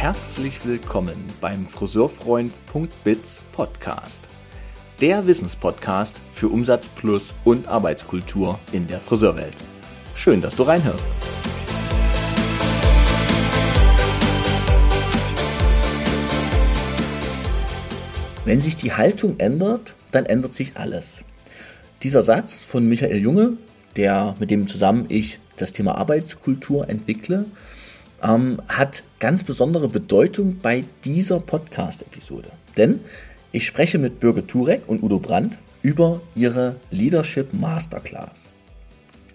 herzlich willkommen beim Friseurfreund.biz Podcast. Der Wissenspodcast für Umsatz plus und Arbeitskultur in der Friseurwelt. Schön, dass du reinhörst. Wenn sich die Haltung ändert, dann ändert sich alles. Dieser Satz von Michael Junge, der mit dem zusammen ich das Thema Arbeitskultur entwickle, ähm, hat ganz besondere Bedeutung bei dieser Podcast-Episode. Denn ich spreche mit Birgit Turek und Udo Brandt über ihre Leadership Masterclass.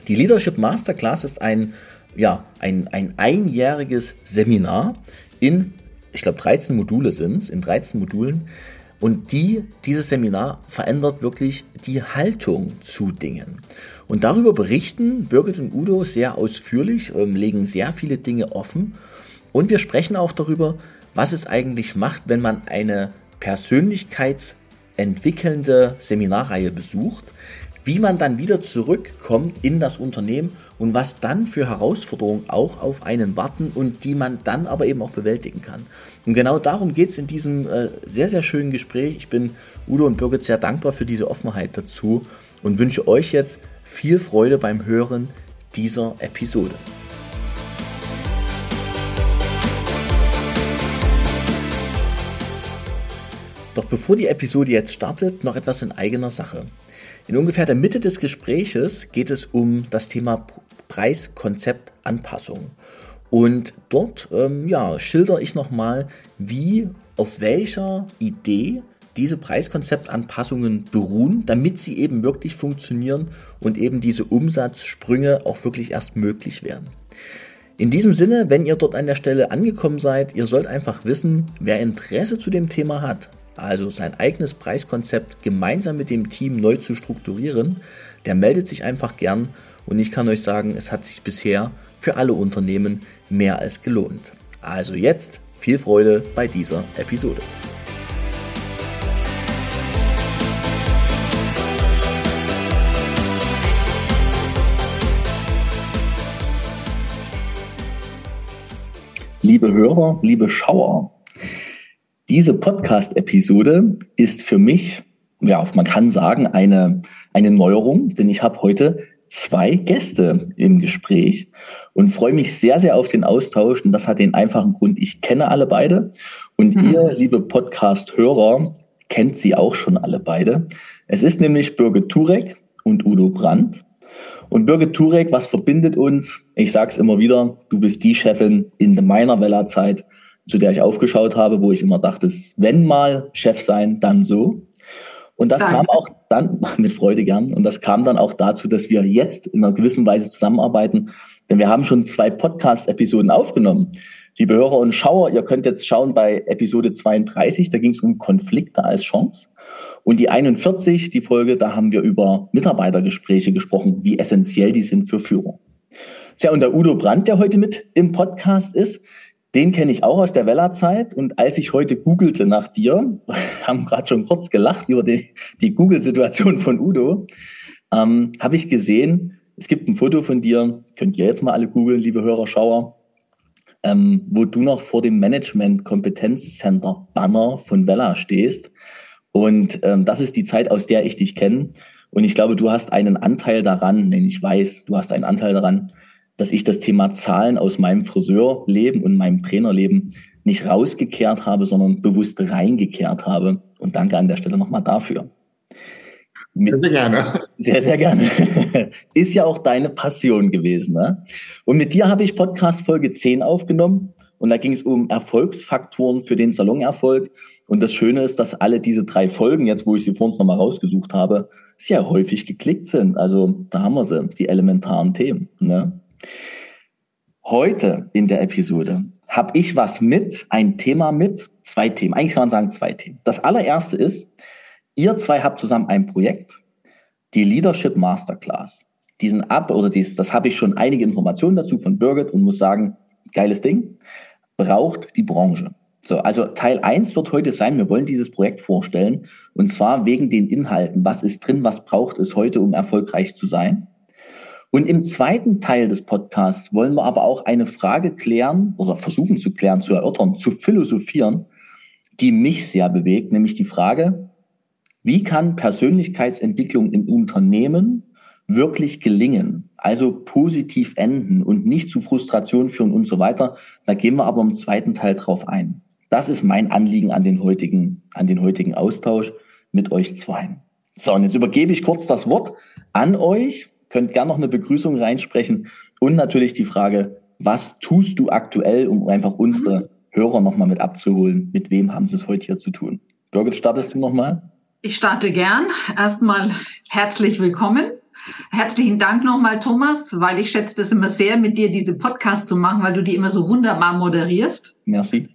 Die Leadership Masterclass ist ein, ja, ein, ein einjähriges Seminar in, ich glaube, 13 Module sind es, in 13 Modulen. Und die, dieses Seminar verändert wirklich die Haltung zu Dingen. Und darüber berichten Birgit und Udo sehr ausführlich, ähm, legen sehr viele Dinge offen. Und wir sprechen auch darüber, was es eigentlich macht, wenn man eine persönlichkeitsentwickelnde Seminarreihe besucht, wie man dann wieder zurückkommt in das Unternehmen und was dann für Herausforderungen auch auf einen warten und die man dann aber eben auch bewältigen kann. Und genau darum geht es in diesem äh, sehr, sehr schönen Gespräch. Ich bin Udo und Birgit sehr dankbar für diese Offenheit dazu und wünsche euch jetzt viel Freude beim Hören dieser Episode. Doch bevor die Episode jetzt startet, noch etwas in eigener Sache. In ungefähr der Mitte des Gespräches geht es um das Thema Preiskonzeptanpassung. Und dort ähm, ja, schilder ich nochmal, wie, auf welcher Idee diese Preiskonzeptanpassungen beruhen, damit sie eben wirklich funktionieren und eben diese Umsatzsprünge auch wirklich erst möglich werden. In diesem Sinne, wenn ihr dort an der Stelle angekommen seid, ihr sollt einfach wissen, wer Interesse zu dem Thema hat, also sein eigenes Preiskonzept gemeinsam mit dem Team neu zu strukturieren, der meldet sich einfach gern und ich kann euch sagen, es hat sich bisher für alle Unternehmen mehr als gelohnt. Also jetzt viel Freude bei dieser Episode. Liebe Hörer, liebe Schauer, diese Podcast-Episode ist für mich, ja, man kann sagen, eine, eine Neuerung, denn ich habe heute zwei Gäste im Gespräch und freue mich sehr, sehr auf den Austausch. Und das hat den einfachen Grund, ich kenne alle beide und mhm. ihr, liebe Podcast-Hörer, kennt sie auch schon alle beide. Es ist nämlich Birgit Turek und Udo Brandt. Und Birgit Turek, was verbindet uns? Ich sage es immer wieder, du bist die Chefin in meiner Wella-Zeit, zu der ich aufgeschaut habe, wo ich immer dachte, wenn mal Chef sein, dann so. Und das Danke. kam auch dann, mit Freude gern, und das kam dann auch dazu, dass wir jetzt in einer gewissen Weise zusammenarbeiten, denn wir haben schon zwei Podcast-Episoden aufgenommen. Liebe Hörer und Schauer, ihr könnt jetzt schauen bei Episode 32, da ging es um Konflikte als Chance. Und die 41, die Folge, da haben wir über Mitarbeitergespräche gesprochen, wie essentiell die sind für Führung. Tja, und der Udo Brandt, der heute mit im Podcast ist, den kenne ich auch aus der Weller-Zeit. Und als ich heute googelte nach dir, haben gerade schon kurz gelacht über die, die Google-Situation von Udo, ähm, habe ich gesehen, es gibt ein Foto von dir, könnt ihr jetzt mal alle googeln, liebe Hörer, Schauer, ähm, wo du noch vor dem Management-Kompetenzcenter-Banner von Weller stehst. Und ähm, das ist die Zeit, aus der ich dich kenne. Und ich glaube, du hast einen Anteil daran, denn ich weiß, du hast einen Anteil daran, dass ich das Thema Zahlen aus meinem Friseurleben und meinem Trainerleben nicht rausgekehrt habe, sondern bewusst reingekehrt habe. Und danke an der Stelle nochmal dafür. Mit, sehr gerne. Sehr, sehr gerne. Ist ja auch deine Passion gewesen. Ne? Und mit dir habe ich Podcast Folge 10 aufgenommen. Und da ging es um Erfolgsfaktoren für den Salonerfolg. Und das Schöne ist, dass alle diese drei Folgen, jetzt wo ich sie vor uns nochmal rausgesucht habe, sehr häufig geklickt sind. Also da haben wir sie, die elementaren Themen. Ne? Heute in der Episode habe ich was mit, ein Thema mit, zwei Themen. Eigentlich kann man sagen zwei Themen. Das allererste ist, ihr zwei habt zusammen ein Projekt, die Leadership Masterclass. Diesen ab oder dies, das habe ich schon einige Informationen dazu von Birgit und muss sagen, geiles Ding, braucht die Branche. So, also Teil 1 wird heute sein, wir wollen dieses Projekt vorstellen und zwar wegen den Inhalten. Was ist drin, was braucht es heute, um erfolgreich zu sein? Und im zweiten Teil des Podcasts wollen wir aber auch eine Frage klären oder versuchen zu klären, zu erörtern, zu philosophieren, die mich sehr bewegt, nämlich die Frage, wie kann Persönlichkeitsentwicklung im Unternehmen wirklich gelingen, also positiv enden und nicht zu Frustration führen und so weiter. Da gehen wir aber im zweiten Teil drauf ein. Das ist mein Anliegen an den heutigen, an den heutigen Austausch mit euch zwei. So, und jetzt übergebe ich kurz das Wort an euch könnt gerne noch eine Begrüßung reinsprechen und natürlich die Frage, was tust du aktuell, um einfach unsere Hörer nochmal mit abzuholen? Mit wem haben sie es heute hier zu tun? Birgit, startest du nochmal? Ich starte gern. Erstmal herzlich willkommen. Herzlichen Dank nochmal, Thomas, weil ich schätze das immer sehr, mit dir diese Podcast zu machen, weil du die immer so wunderbar moderierst. Merci.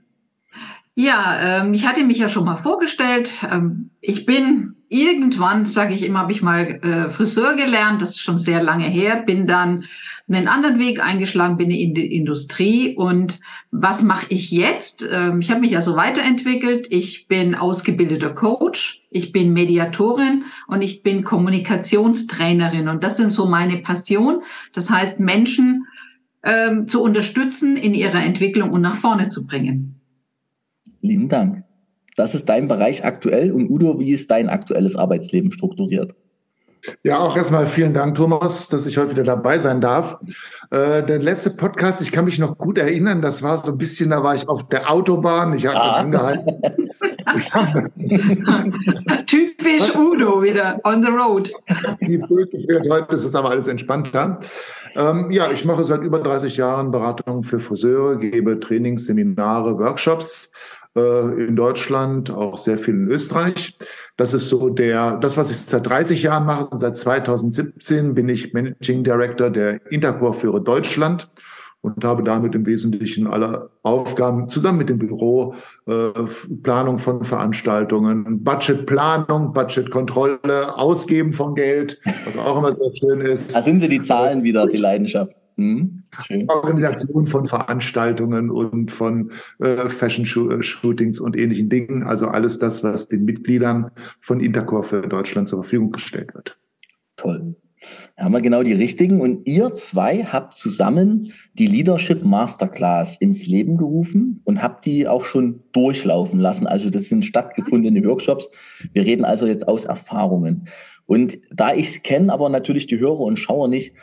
Ja, ähm, ich hatte mich ja schon mal vorgestellt. Ähm, ich bin irgendwann, sage ich immer, habe ich mal äh, Friseur gelernt. Das ist schon sehr lange her. Bin dann einen anderen Weg eingeschlagen, bin in die Industrie. Und was mache ich jetzt? Ähm, ich habe mich ja so weiterentwickelt. Ich bin ausgebildeter Coach, ich bin Mediatorin und ich bin Kommunikationstrainerin. Und das sind so meine Passion. Das heißt, Menschen ähm, zu unterstützen in ihrer Entwicklung und nach vorne zu bringen. Lieben Dank. Das ist dein Bereich aktuell. Und Udo, wie ist dein aktuelles Arbeitsleben strukturiert? Ja, auch erstmal vielen Dank, Thomas, dass ich heute wieder dabei sein darf. Äh, der letzte Podcast, ich kann mich noch gut erinnern, das war so ein bisschen, da war ich auf der Autobahn, ich habe ah. angehalten. Typisch Udo wieder on the road. Heute ist es aber alles entspannter. Ähm, ja, ich mache seit über 30 Jahren Beratung für Friseure, gebe Trainings, Seminare, Workshops äh, in Deutschland, auch sehr viel in Österreich. Das ist so der, das, was ich seit 30 Jahren mache. Seit 2017 bin ich Managing Director der Intercore für Deutschland und habe damit im Wesentlichen alle Aufgaben zusammen mit dem Büro, äh, Planung von Veranstaltungen, Budgetplanung, Budgetkontrolle, Ausgeben von Geld, was auch immer sehr schön ist. Da sind Sie die Zahlen wieder, die Leidenschaft. Mhm. Organisation von Veranstaltungen und von äh, Fashion-Shootings und ähnlichen Dingen. Also alles das, was den Mitgliedern von Intercore für Deutschland zur Verfügung gestellt wird. Toll. Da haben wir genau die richtigen. Und ihr zwei habt zusammen die Leadership Masterclass ins Leben gerufen und habt die auch schon durchlaufen lassen. Also das sind stattgefundene Workshops. Wir reden also jetzt aus Erfahrungen. Und da ich es kenne, aber natürlich die Hörer und Schauer nicht,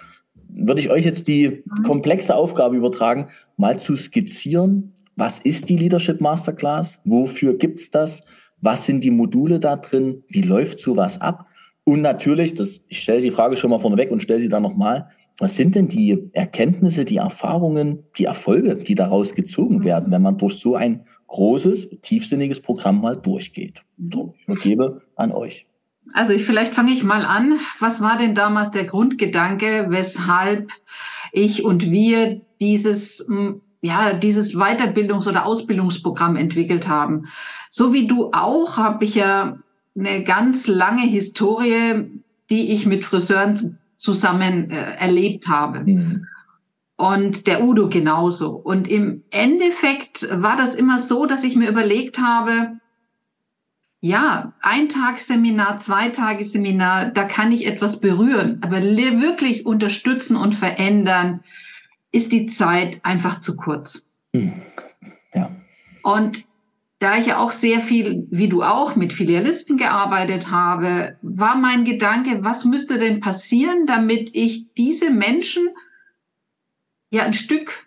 würde ich euch jetzt die komplexe Aufgabe übertragen, mal zu skizzieren, was ist die Leadership Masterclass, wofür gibt's das, was sind die Module da drin, wie läuft sowas ab und natürlich, das, ich stelle die Frage schon mal vorneweg und stelle sie dann nochmal, was sind denn die Erkenntnisse, die Erfahrungen, die Erfolge, die daraus gezogen werden, wenn man durch so ein großes, tiefsinniges Programm mal durchgeht? So, ich übergebe an euch. Also ich, vielleicht fange ich mal an. Was war denn damals der Grundgedanke, weshalb ich und wir dieses, ja, dieses Weiterbildungs- oder Ausbildungsprogramm entwickelt haben? So wie du auch, habe ich ja eine ganz lange Historie, die ich mit Friseuren zusammen äh, erlebt habe. Mhm. Und der Udo genauso. Und im Endeffekt war das immer so, dass ich mir überlegt habe, ja, ein Tagesseminar, zwei Tagesseminar, da kann ich etwas berühren, aber wirklich unterstützen und verändern, ist die Zeit einfach zu kurz. Hm. Ja. Und da ich ja auch sehr viel, wie du auch, mit Filialisten gearbeitet habe, war mein Gedanke, was müsste denn passieren, damit ich diese Menschen ja ein Stück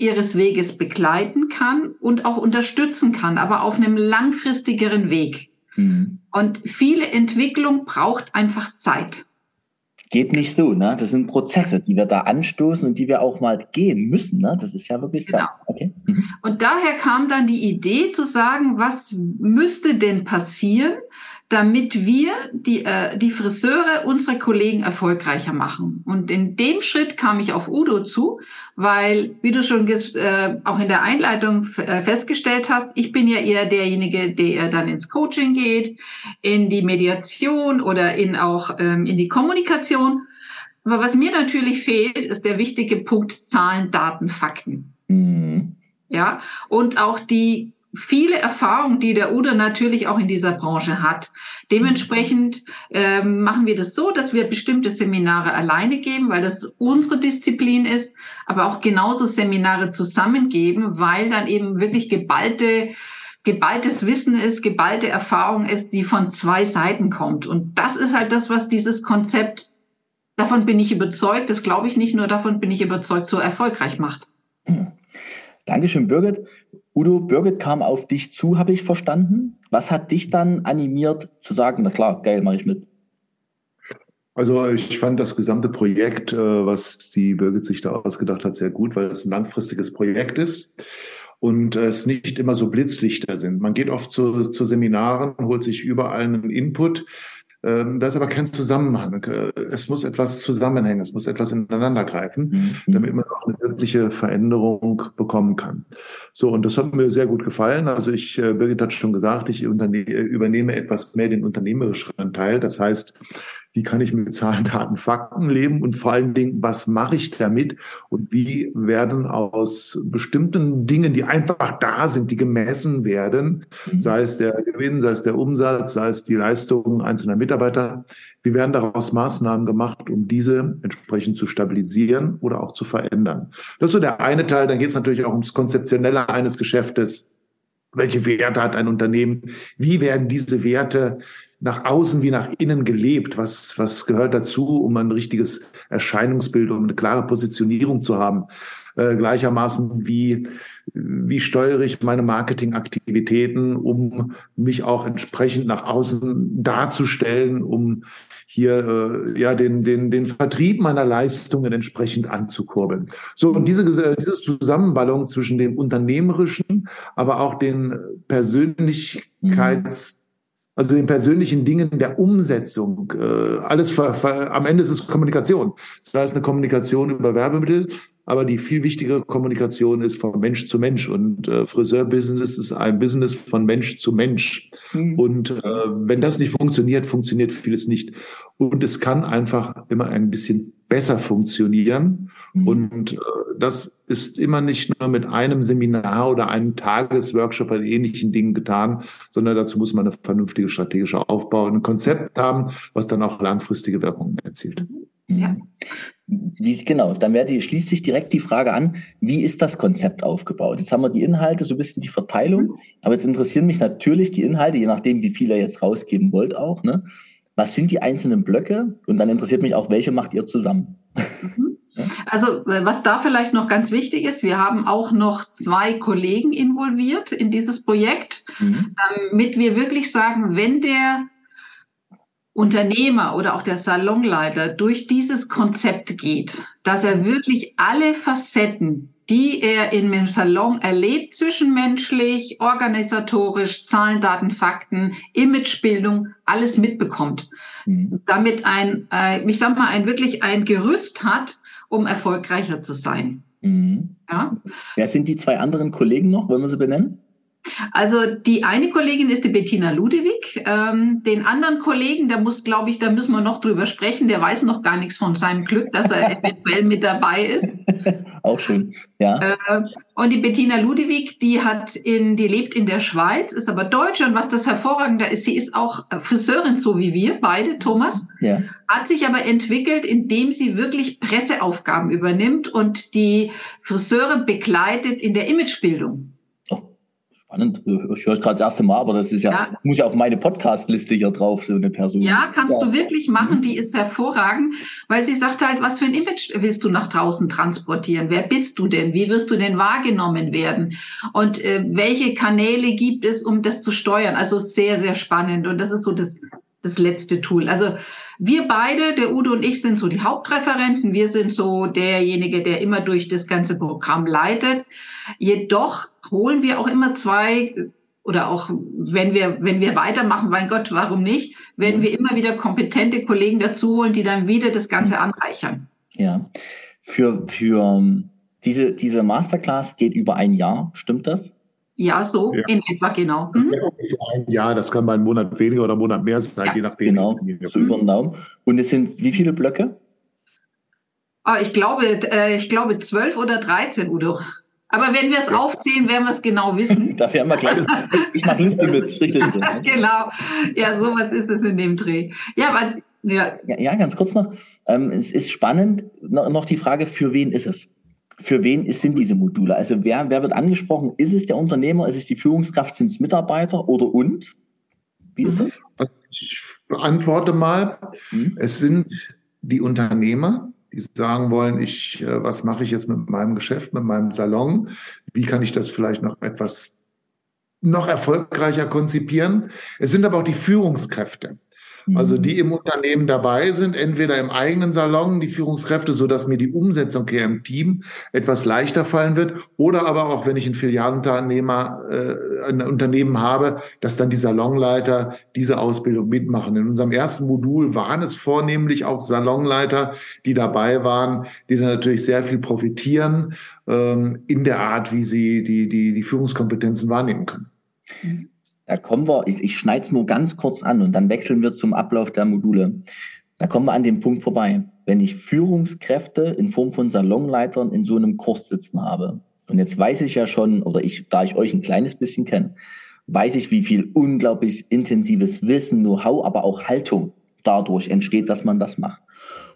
ihres Weges begleiten kann und auch unterstützen kann, aber auf einem langfristigeren Weg. Mhm. Und viele Entwicklung braucht einfach Zeit. Geht nicht so, ne? Das sind Prozesse, die wir da anstoßen und die wir auch mal gehen müssen, ne? Das ist ja wirklich genau. Okay. Mhm. Und daher kam dann die Idee zu sagen, was müsste denn passieren, damit wir die, äh, die Friseure unsere Kollegen erfolgreicher machen. Und in dem Schritt kam ich auf Udo zu, weil, wie du schon äh, auch in der Einleitung äh, festgestellt hast, ich bin ja eher derjenige, der dann ins Coaching geht, in die Mediation oder in auch ähm, in die Kommunikation. Aber was mir natürlich fehlt, ist der wichtige Punkt Zahlen, Daten, Fakten. Mhm. Ja, und auch die viele Erfahrungen, die der Udo natürlich auch in dieser Branche hat. Dementsprechend ähm, machen wir das so, dass wir bestimmte Seminare alleine geben, weil das unsere Disziplin ist, aber auch genauso Seminare zusammengeben, weil dann eben wirklich geballte geballtes Wissen ist, geballte Erfahrung ist, die von zwei Seiten kommt. Und das ist halt das, was dieses Konzept, davon bin ich überzeugt, das glaube ich nicht nur, davon bin ich überzeugt, so erfolgreich macht. Dankeschön, Birgit. Udo, Birgit kam auf dich zu, habe ich verstanden. Was hat dich dann animiert zu sagen, na klar, geil, mache ich mit? Also ich fand das gesamte Projekt, äh, was die Birgit sich da ausgedacht hat, sehr gut, weil es ein langfristiges Projekt ist und es nicht immer so Blitzlichter sind. Man geht oft zu, zu Seminaren, holt sich überall einen Input, ähm, da ist aber kein Zusammenhang. Äh, es muss etwas zusammenhängen, es muss etwas ineinander greifen, mhm. damit man auch eine wirkliche Veränderung bekommen kann. So, und das hat mir sehr gut gefallen. Also ich, äh, Birgit hat schon gesagt, ich übernehme etwas mehr den unternehmerischen Teil. Das heißt, wie kann ich mit Zahlen, Daten, Fakten leben und vor allen Dingen, was mache ich damit und wie werden aus bestimmten Dingen, die einfach da sind, die gemessen werden, mhm. sei es der Gewinn, sei es der Umsatz, sei es die Leistungen einzelner Mitarbeiter, wie werden daraus Maßnahmen gemacht, um diese entsprechend zu stabilisieren oder auch zu verändern. Das ist so der eine Teil. Dann geht es natürlich auch ums Konzeptionelle eines Geschäftes. Welche Werte hat ein Unternehmen? Wie werden diese Werte nach außen wie nach innen gelebt? Was, was gehört dazu, um ein richtiges Erscheinungsbild, um eine klare Positionierung zu haben? Äh, gleichermaßen wie, wie steuere ich meine Marketingaktivitäten, um mich auch entsprechend nach außen darzustellen, um hier äh, ja den, den, den Vertrieb meiner Leistungen entsprechend anzukurbeln. So, und diese, diese Zusammenballung zwischen dem Unternehmerischen, aber auch den Persönlichkeits- also den persönlichen Dingen der Umsetzung. Äh, alles ver, ver, am Ende ist es Kommunikation. Das heißt eine Kommunikation über Werbemittel, aber die viel wichtigere Kommunikation ist von Mensch zu Mensch. Und äh, Friseurbusiness ist ein Business von Mensch zu Mensch. Mhm. Und äh, wenn das nicht funktioniert, funktioniert vieles nicht. Und es kann einfach immer ein bisschen besser funktionieren. Mhm. Und äh, das ist immer nicht nur mit einem Seminar oder einem Tagesworkshop oder ähnlichen Dingen getan, sondern dazu muss man eine vernünftige strategische Aufbau, ein Konzept haben, was dann auch langfristige Wirkungen erzielt. Ja. Wie, genau, dann werde, schließt sich direkt die Frage an, wie ist das Konzept aufgebaut? Jetzt haben wir die Inhalte, so ein bisschen die Verteilung, aber jetzt interessieren mich natürlich die Inhalte, je nachdem, wie viel ihr jetzt rausgeben wollt auch. Ne? Was sind die einzelnen Blöcke? Und dann interessiert mich auch, welche macht ihr zusammen? Mhm. Also was da vielleicht noch ganz wichtig ist, wir haben auch noch zwei Kollegen involviert in dieses Projekt, mhm. damit wir wirklich sagen, wenn der Unternehmer oder auch der Salonleiter durch dieses Konzept geht, dass er wirklich alle Facetten, die er in dem Salon erlebt, zwischenmenschlich, organisatorisch, Zahlen, Daten, Fakten, Imagebildung, alles mitbekommt. Mhm. Damit ein, äh, ich sag mal, ein wirklich ein Gerüst hat, um erfolgreicher zu sein. Mhm. Ja? Wer sind die zwei anderen Kollegen noch? Wollen wir sie benennen? Also die eine Kollegin ist die Bettina Ludewig. Ähm, den anderen Kollegen, der muss, glaube ich, da müssen wir noch drüber sprechen. Der weiß noch gar nichts von seinem Glück, dass er eventuell mit dabei ist. Auch schön, ja. Äh, und die Bettina Ludewig, die hat in, die lebt in der Schweiz, ist aber Deutsche und was das hervorragende ist, sie ist auch Friseurin, so wie wir beide, Thomas. Ja. Hat sich aber entwickelt, indem sie wirklich Presseaufgaben übernimmt und die Friseure begleitet in der Imagebildung. Spannend. Ich höre es gerade das erste Mal, aber das ist ja, ja. muss ja auf meine Podcast-Liste hier drauf, so eine Person. Ja, kannst ja. du wirklich machen. Mhm. Die ist hervorragend, weil sie sagt halt, was für ein Image willst du nach draußen transportieren? Wer bist du denn? Wie wirst du denn wahrgenommen werden? Und äh, welche Kanäle gibt es, um das zu steuern? Also sehr, sehr spannend. Und das ist so das, das letzte Tool. Also wir beide, der Udo und ich, sind so die Hauptreferenten. Wir sind so derjenige, der immer durch das ganze Programm leitet. Jedoch holen wir auch immer zwei oder auch wenn wir, wenn wir weitermachen, mein Gott, warum nicht, werden wir immer wieder kompetente Kollegen dazu holen, die dann wieder das Ganze anreichern. Ja. Für, für ähm, diese, diese Masterclass geht über ein Jahr, stimmt das? Ja, so ja. in etwa, genau. Mhm. Ein Jahr, das kann mal ein Monat weniger oder ein Monat mehr sein, ja. je nachdem. Genau, so über den Daumen. Und es sind wie viele Blöcke? Ah, ich glaube, äh, ich glaube zwölf oder dreizehn, Udo. Aber wenn wir es aufzählen, werden wir es genau wissen. da werden wir gleich. Ich mache Liste mit, Strichliste. genau. Ja, sowas ist es in dem Dreh. Ja, aber ja. ja, ganz kurz noch. Ähm, es ist spannend, noch die Frage, für wen ist es? Für wen sind diese Module? Also wer, wer wird angesprochen? Ist es der Unternehmer, ist es die Führungskraft, sind es Mitarbeiter oder und? Wie ist das? Also ich beantworte mal. Hm? Es sind die Unternehmer, die sagen wollen, ich, äh, was mache ich jetzt mit meinem Geschäft, mit meinem Salon? Wie kann ich das vielleicht noch etwas noch erfolgreicher konzipieren? Es sind aber auch die Führungskräfte. Also die mhm. im Unternehmen dabei sind, entweder im eigenen Salon, die Führungskräfte, so dass mir die Umsetzung hier im Team etwas leichter fallen wird, oder aber auch, wenn ich ein Filialunternehmer, äh, ein Unternehmen habe, dass dann die Salonleiter diese Ausbildung mitmachen. In unserem ersten Modul waren es vornehmlich auch Salonleiter, die dabei waren, die dann natürlich sehr viel profitieren ähm, in der Art, wie sie die, die, die Führungskompetenzen wahrnehmen können. Mhm. Da kommen wir, ich, ich schneide es nur ganz kurz an und dann wechseln wir zum Ablauf der Module. Da kommen wir an den Punkt vorbei. Wenn ich Führungskräfte in Form von Salonleitern in so einem Kurs sitzen habe, und jetzt weiß ich ja schon, oder ich, da ich euch ein kleines bisschen kenne, weiß ich, wie viel unglaublich intensives Wissen, Know-how, aber auch Haltung dadurch entsteht, dass man das macht.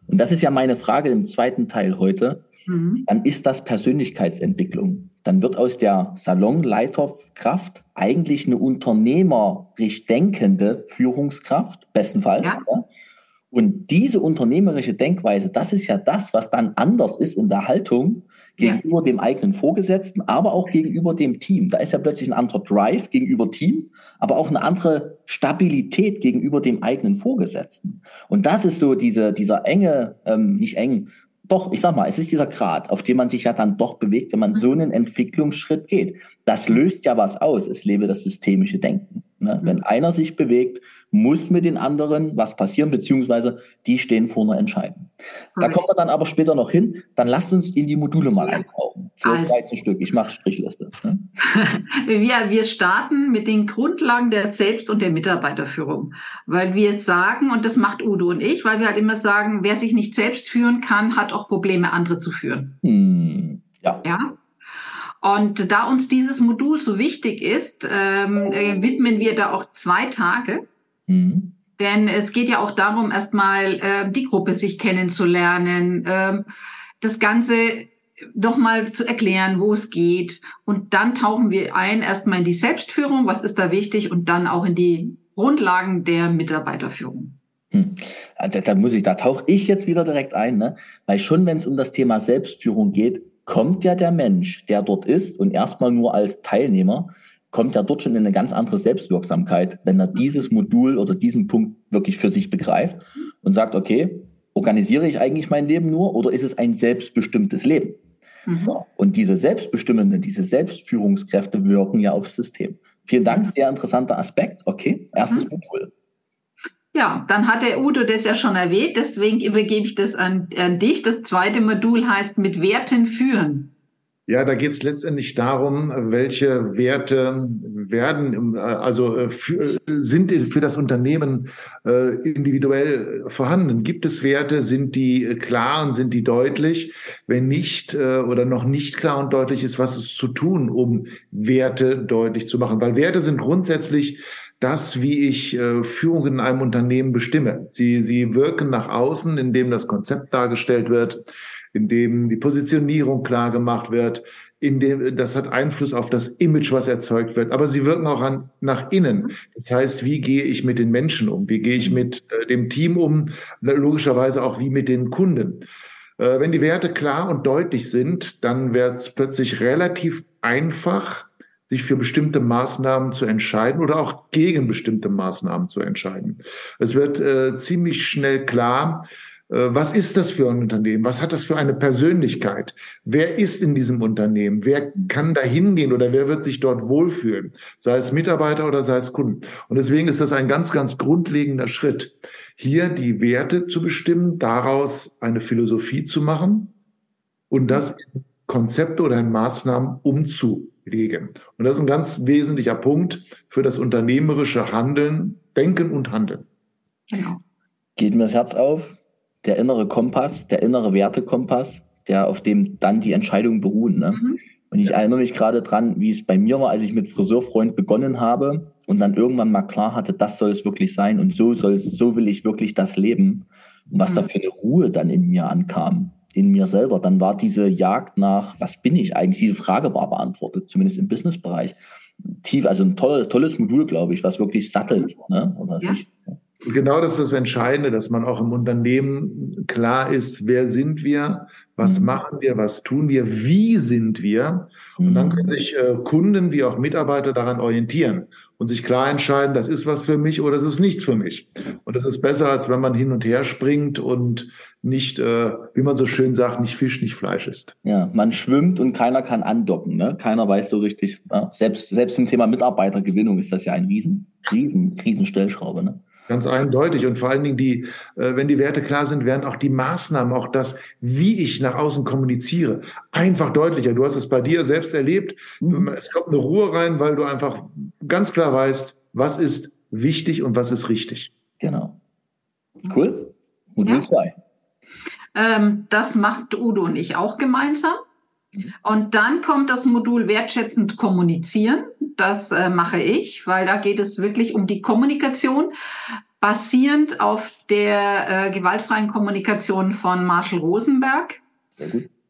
Und das ist ja meine Frage im zweiten Teil heute. Mhm. Dann ist das Persönlichkeitsentwicklung dann wird aus der Salonleiterkraft eigentlich eine unternehmerisch denkende Führungskraft, bestenfalls. Ja. Ja. Und diese unternehmerische Denkweise, das ist ja das, was dann anders ist in der Haltung gegenüber ja. dem eigenen Vorgesetzten, aber auch gegenüber dem Team. Da ist ja plötzlich ein anderer Drive gegenüber Team, aber auch eine andere Stabilität gegenüber dem eigenen Vorgesetzten. Und das ist so diese, dieser enge, ähm, nicht eng, doch, ich sag mal, es ist dieser Grad, auf dem man sich ja dann doch bewegt, wenn man so einen Entwicklungsschritt geht. Das löst ja was aus. Es lebe das systemische Denken. Ne? Wenn einer sich bewegt, muss mit den anderen was passieren, beziehungsweise die stehen vor einer Entscheidung. Da kommen wir dann aber später noch hin. Dann lasst uns in die Module mal eintauchen. 12, also, 13 Stück. Ich mache Strichliste. Ne? wir, wir starten mit den Grundlagen der Selbst- und der Mitarbeiterführung. Weil wir sagen, und das macht Udo und ich, weil wir halt immer sagen, wer sich nicht selbst führen kann, hat auch Probleme, andere zu führen. Hm, ja. Ja. Und da uns dieses Modul so wichtig ist, ähm, äh, widmen wir da auch zwei Tage. Mhm. Denn es geht ja auch darum, erstmal äh, die Gruppe sich kennenzulernen, äh, das Ganze nochmal zu erklären, wo es geht. Und dann tauchen wir ein, erstmal in die Selbstführung, was ist da wichtig, und dann auch in die Grundlagen der Mitarbeiterführung. Hm. Da, da, muss ich, da tauche ich jetzt wieder direkt ein, ne? weil schon wenn es um das Thema Selbstführung geht, kommt ja der Mensch, der dort ist und erstmal nur als Teilnehmer, kommt ja dort schon in eine ganz andere Selbstwirksamkeit, wenn er dieses Modul oder diesen Punkt wirklich für sich begreift und sagt, okay, organisiere ich eigentlich mein Leben nur oder ist es ein selbstbestimmtes Leben? Mhm. So. Und diese selbstbestimmenden, diese Selbstführungskräfte wirken ja aufs System. Vielen Dank, sehr interessanter Aspekt. Okay, erstes mhm. Modul. Ja, dann hat der Udo das ja schon erwähnt, deswegen übergebe ich das an, an dich. Das zweite Modul heißt mit Werten führen. Ja, da geht es letztendlich darum, welche Werte werden, also für, sind für das Unternehmen äh, individuell vorhanden. Gibt es Werte? Sind die klar und sind die deutlich? Wenn nicht äh, oder noch nicht klar und deutlich ist, was ist zu tun, um Werte deutlich zu machen? Weil Werte sind grundsätzlich das, wie ich äh, Führung in einem Unternehmen bestimme. Sie, sie wirken nach außen, indem das Konzept dargestellt wird, indem die Positionierung klar gemacht wird, indem das hat Einfluss auf das Image, was erzeugt wird. Aber sie wirken auch an, nach innen. Das heißt, wie gehe ich mit den Menschen um? Wie gehe ich mit äh, dem Team um? Logischerweise auch wie mit den Kunden. Äh, wenn die Werte klar und deutlich sind, dann wird es plötzlich relativ einfach, sich für bestimmte Maßnahmen zu entscheiden oder auch gegen bestimmte Maßnahmen zu entscheiden. Es wird äh, ziemlich schnell klar, was ist das für ein Unternehmen? Was hat das für eine Persönlichkeit? Wer ist in diesem Unternehmen? Wer kann da hingehen oder wer wird sich dort wohlfühlen? Sei es Mitarbeiter oder sei es Kunden. Und deswegen ist das ein ganz, ganz grundlegender Schritt, hier die Werte zu bestimmen, daraus eine Philosophie zu machen und das in Konzepte oder in Maßnahmen umzulegen. Und das ist ein ganz wesentlicher Punkt für das unternehmerische Handeln, Denken und Handeln. Genau. Geht mir das Herz auf? Der innere Kompass, der innere Wertekompass, der auf dem dann die Entscheidungen beruhen. Ne? Mhm. Und ich erinnere mich gerade dran, wie es bei mir war, als ich mit Friseurfreund begonnen habe und dann irgendwann mal klar hatte, das soll es wirklich sein und so soll so will ich wirklich das leben. Und was mhm. da für eine Ruhe dann in mir ankam, in mir selber, dann war diese Jagd nach, was bin ich eigentlich? Diese Frage war beantwortet, zumindest im Businessbereich. Tief, also ein tolles, tolles Modul, glaube ich, was wirklich sattelt. Ne? Oder ja. sich, Genau das ist das Entscheidende, dass man auch im Unternehmen klar ist, wer sind wir, was mhm. machen wir, was tun wir, wie sind wir. Und dann mhm. können sich äh, Kunden wie auch Mitarbeiter daran orientieren und sich klar entscheiden, das ist was für mich oder das ist nichts für mich. Und das ist besser, als wenn man hin und her springt und nicht, äh, wie man so schön sagt, nicht Fisch, nicht Fleisch ist. Ja, man schwimmt und keiner kann andocken. Ne? Keiner weiß so richtig. Ja? Selbst, selbst im Thema Mitarbeitergewinnung ist das ja ein riesen, riesen, riesen Stellschraube. Ne? Ganz eindeutig. Und vor allen Dingen, die, äh, wenn die Werte klar sind, werden auch die Maßnahmen, auch das, wie ich nach außen kommuniziere, einfach deutlicher. Du hast es bei dir selbst erlebt. Mhm. Es kommt eine Ruhe rein, weil du einfach ganz klar weißt, was ist wichtig und was ist richtig. Genau. Cool. Modul 2. Ja. Ähm, das macht Udo und ich auch gemeinsam. Und dann kommt das Modul wertschätzend kommunizieren. Das äh, mache ich, weil da geht es wirklich um die Kommunikation, basierend auf der äh, gewaltfreien Kommunikation von Marshall Rosenberg.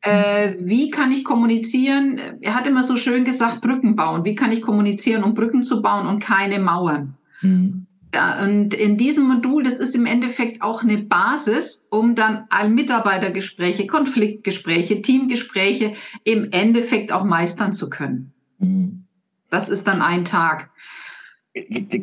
Äh, wie kann ich kommunizieren? Er hat immer so schön gesagt, Brücken bauen. Wie kann ich kommunizieren, um Brücken zu bauen und keine Mauern? Mhm. Ja, und in diesem Modul, das ist im Endeffekt auch eine Basis, um dann all Mitarbeitergespräche, Konfliktgespräche, Teamgespräche im Endeffekt auch meistern zu können. Mhm. Das ist dann ein Tag.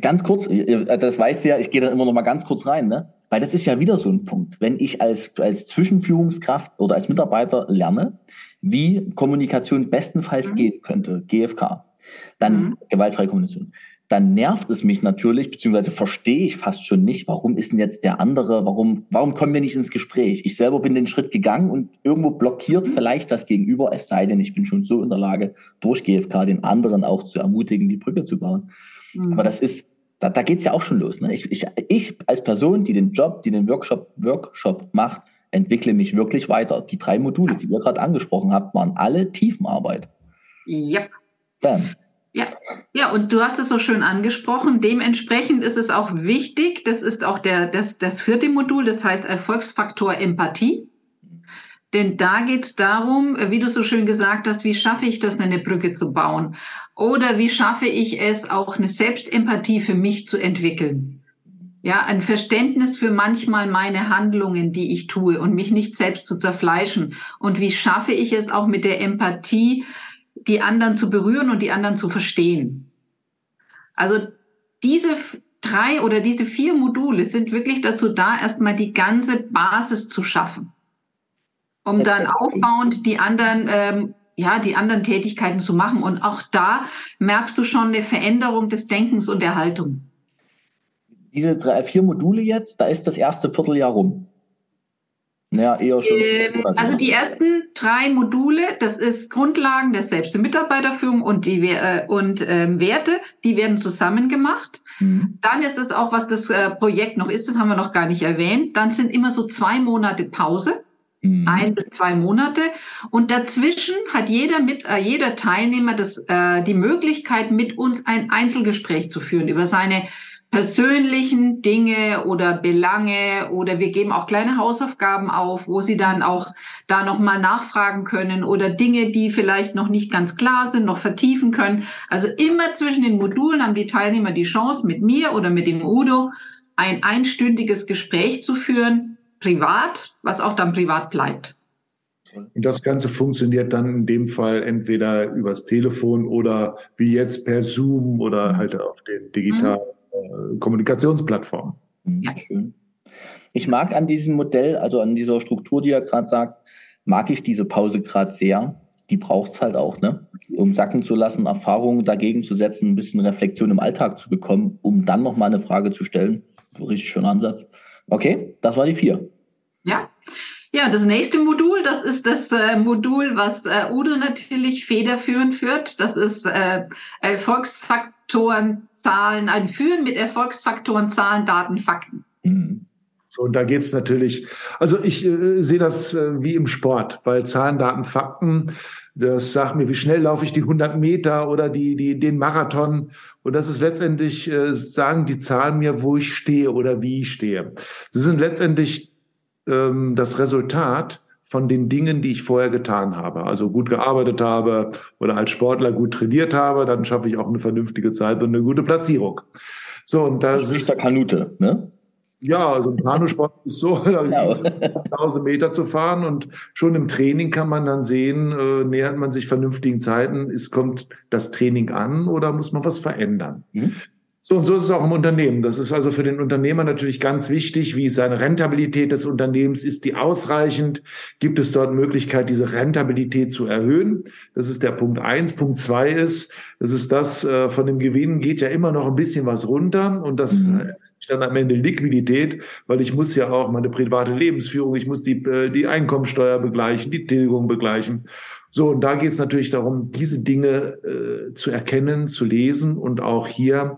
Ganz kurz, also das weißt du ja, ich gehe da immer noch mal ganz kurz rein, ne? Weil das ist ja wieder so ein Punkt. Wenn ich als, als Zwischenführungskraft oder als Mitarbeiter lerne, wie Kommunikation bestenfalls mhm. gehen könnte, GFK, dann mhm. gewaltfreie Kommunikation, dann nervt es mich natürlich, beziehungsweise verstehe ich fast schon nicht, warum ist denn jetzt der andere, warum, warum kommen wir nicht ins Gespräch? Ich selber bin den Schritt gegangen und irgendwo blockiert vielleicht das Gegenüber, es sei denn, ich bin schon so in der Lage, durch GFK den anderen auch zu ermutigen, die Brücke zu bauen. Mhm. Aber das ist, da, da geht's ja auch schon los. Ne? Ich, ich, ich als Person, die den Job, die den Workshop, Workshop macht, entwickle mich wirklich weiter. Die drei Module, die ihr gerade angesprochen habt, waren alle Tiefenarbeit. Ja. Dann. Ja, ja, und du hast es so schön angesprochen. Dementsprechend ist es auch wichtig, das ist auch der, das, das vierte Modul, das heißt Erfolgsfaktor Empathie. Denn da geht es darum, wie du so schön gesagt hast, wie schaffe ich das, eine Brücke zu bauen? Oder wie schaffe ich es, auch eine Selbstempathie für mich zu entwickeln? Ja, ein Verständnis für manchmal meine Handlungen, die ich tue und mich nicht selbst zu zerfleischen. Und wie schaffe ich es auch mit der Empathie, die anderen zu berühren und die anderen zu verstehen. Also diese drei oder diese vier Module sind wirklich dazu da, erstmal die ganze Basis zu schaffen, um dann aufbauend die anderen, ähm, ja, die anderen Tätigkeiten zu machen. Und auch da merkst du schon eine Veränderung des Denkens und der Haltung. Diese drei, vier Module jetzt, da ist das erste Vierteljahr rum. Ja, eher schon. Ähm, also die ersten drei Module, das ist Grundlagen der Selbst- und Mitarbeiterführung und die äh, und ähm, Werte, die werden zusammen gemacht. Mhm. Dann ist es auch, was das äh, Projekt noch ist, das haben wir noch gar nicht erwähnt. Dann sind immer so zwei Monate Pause. Mhm. Ein bis zwei Monate. Und dazwischen hat jeder mit, äh, jeder Teilnehmer das, äh, die Möglichkeit, mit uns ein Einzelgespräch zu führen über seine persönlichen Dinge oder Belange oder wir geben auch kleine Hausaufgaben auf, wo sie dann auch da nochmal nachfragen können oder Dinge, die vielleicht noch nicht ganz klar sind, noch vertiefen können. Also immer zwischen den Modulen haben die Teilnehmer die Chance, mit mir oder mit dem Udo ein einstündiges Gespräch zu führen, privat, was auch dann privat bleibt. Und das Ganze funktioniert dann in dem Fall entweder übers Telefon oder wie jetzt per Zoom oder halt auf den digitalen mhm Kommunikationsplattform. Mhm, ja. Schön. Ich mag an diesem Modell, also an dieser Struktur, die er gerade sagt, mag ich diese Pause gerade sehr. Die braucht es halt auch, ne? Um sacken zu lassen, Erfahrungen dagegen zu setzen, ein bisschen Reflexion im Alltag zu bekommen, um dann nochmal eine Frage zu stellen. So richtig schöner Ansatz. Okay, das war die vier. Ja. Ja, das nächste Modul, das ist das äh, Modul, was äh, Udo natürlich federführend führt. Das ist äh, Erfolgsfaktoren, Zahlen, ein Führen mit Erfolgsfaktoren, Zahlen, Daten, Fakten. Mhm. So, und da geht's natürlich, also ich äh, sehe das äh, wie im Sport, weil Zahlen, Daten, Fakten, das sagt mir, wie schnell laufe ich die 100 Meter oder die, die, den Marathon. Und das ist letztendlich, äh, sagen die Zahlen mir, wo ich stehe oder wie ich stehe. Sie sind letztendlich ähm, das Resultat von den Dingen, die ich vorher getan habe. Also gut gearbeitet habe oder als Sportler gut trainiert habe, dann schaffe ich auch eine vernünftige Zeit und eine gute Platzierung. So, und das ist der Kanute, ne? Ja, also Kanusport ist so, da genau. 1000 Meter zu fahren und schon im Training kann man dann sehen, äh, nähert man sich vernünftigen Zeiten, ist, kommt das Training an oder muss man was verändern? Mhm. So und so ist es auch im Unternehmen. Das ist also für den Unternehmer natürlich ganz wichtig. Wie ist seine Rentabilität des Unternehmens? Ist die ausreichend? Gibt es dort Möglichkeit, diese Rentabilität zu erhöhen? Das ist der Punkt eins. Punkt zwei ist, das ist das, äh, von dem Gewinn geht ja immer noch ein bisschen was runter und das mhm äh, dann am Ende Liquidität, weil ich muss ja auch meine private Lebensführung, ich muss die, äh, die Einkommensteuer begleichen, die Tilgung begleichen. So, und da geht es natürlich darum, diese Dinge äh, zu erkennen, zu lesen und auch hier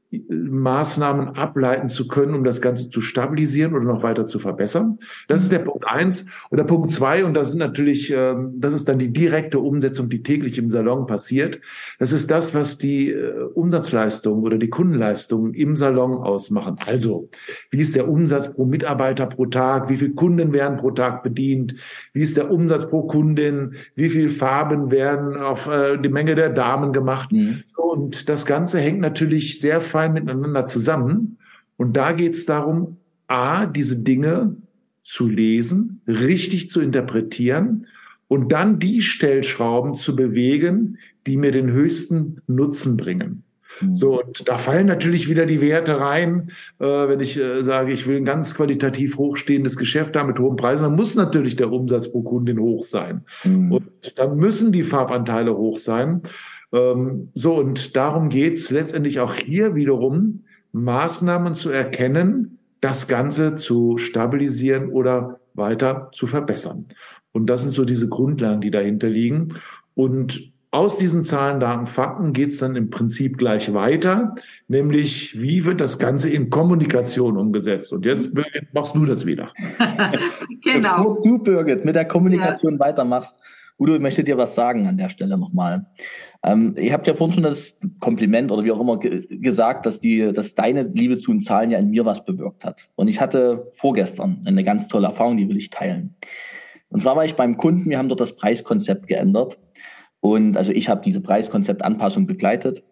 Maßnahmen ableiten zu können, um das Ganze zu stabilisieren oder noch weiter zu verbessern. Das ist der Punkt eins. Und der Punkt zwei, und das sind natürlich, ähm, das ist dann die direkte Umsetzung, die täglich im Salon passiert. Das ist das, was die äh, Umsatzleistung oder die Kundenleistung im Salon ausmachen. Also, wie ist der Umsatz pro Mitarbeiter pro Tag? Wie viele Kunden werden pro Tag bedient? Wie ist der Umsatz pro Kundin? Wie viele Farben werden auf äh, die Menge der Damen gemacht? Mhm. Und das Ganze hängt natürlich sehr fein fein miteinander zusammen. Und da geht es darum, a, diese Dinge zu lesen, richtig zu interpretieren und dann die Stellschrauben zu bewegen, die mir den höchsten Nutzen bringen. Mhm. So, und da fallen natürlich wieder die Werte rein. Äh, wenn ich äh, sage, ich will ein ganz qualitativ hochstehendes Geschäft haben mit hohen Preisen, dann muss natürlich der Umsatz pro Kundin hoch sein. Mhm. Und dann müssen die Farbanteile hoch sein. Ähm, so, und darum geht's letztendlich auch hier wiederum, Maßnahmen zu erkennen, das Ganze zu stabilisieren oder weiter zu verbessern. Und das sind so diese Grundlagen, die dahinter liegen. Und aus diesen Zahlen, Daten, Fakten geht es dann im Prinzip gleich weiter, nämlich wie wird das Ganze in Kommunikation umgesetzt. Und jetzt, Birgit, machst du das wieder. genau. Bevor du, Birgit, mit der Kommunikation ja. weitermachst, Udo, ich möchte dir was sagen an der Stelle nochmal. Ähm, ihr habt ja vorhin schon das Kompliment oder wie auch immer ge gesagt, dass die, dass deine Liebe zu den Zahlen ja in mir was bewirkt hat. Und ich hatte vorgestern eine ganz tolle Erfahrung, die will ich teilen. Und zwar war ich beim Kunden, wir haben dort das Preiskonzept geändert. Und also ich habe diese Preiskonzeptanpassung begleitet.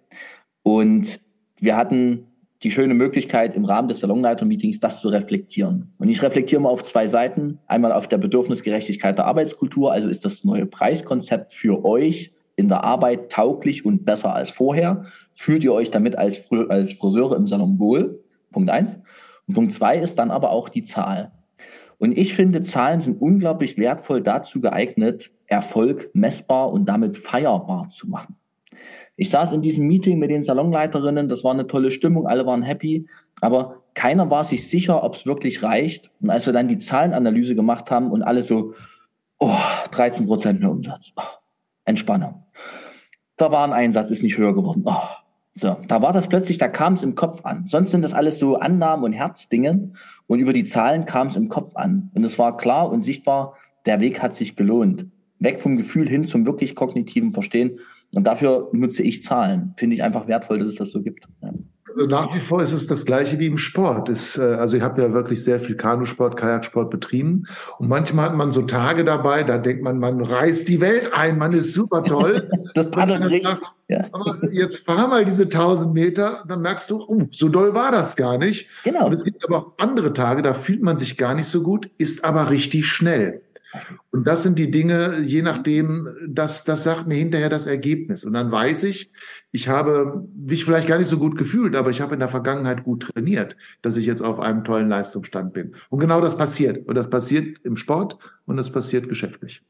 Und wir hatten die schöne Möglichkeit, im Rahmen des Salonleiter-Meetings das zu reflektieren. Und ich reflektiere mal auf zwei Seiten. Einmal auf der Bedürfnisgerechtigkeit der Arbeitskultur, also ist das neue Preiskonzept für euch in der Arbeit tauglich und besser als vorher? Fühlt ihr euch damit als, als Friseure im Salon wohl? Punkt eins. Und Punkt zwei ist dann aber auch die Zahl. Und ich finde, Zahlen sind unglaublich wertvoll dazu geeignet, Erfolg messbar und damit feierbar zu machen. Ich saß in diesem Meeting mit den Salonleiterinnen, das war eine tolle Stimmung, alle waren happy, aber keiner war sich sicher, ob es wirklich reicht. Und als wir dann die Zahlenanalyse gemacht haben und alle so, oh, 13 Prozent mehr Umsatz, oh, Entspannung der Wareneinsatz ist nicht höher geworden. Oh, so, da war das plötzlich, da kam es im Kopf an. Sonst sind das alles so Annahmen und Herzdingen und über die Zahlen kam es im Kopf an. Und es war klar und sichtbar, der Weg hat sich gelohnt. Weg vom Gefühl hin zum wirklich kognitiven Verstehen. Und dafür nutze ich Zahlen. Finde ich einfach wertvoll, dass es das so gibt. Ja. Also nach wie vor ist es das Gleiche wie im Sport. Ist, äh, also ich habe ja wirklich sehr viel Kanusport, Kajaksport betrieben. Und manchmal hat man so Tage dabei, da denkt man, man reißt die Welt ein, man ist super toll. das Paddeln richtig. Ja. Aber jetzt fahr mal diese 1000 Meter, dann merkst du, oh, so doll war das gar nicht. Genau. Und es gibt aber auch andere Tage, da fühlt man sich gar nicht so gut, ist aber richtig schnell. Und das sind die Dinge, je nachdem, das, das sagt mir hinterher das Ergebnis. Und dann weiß ich, ich habe mich vielleicht gar nicht so gut gefühlt, aber ich habe in der Vergangenheit gut trainiert, dass ich jetzt auf einem tollen Leistungsstand bin. Und genau das passiert. Und das passiert im Sport und das passiert geschäftlich.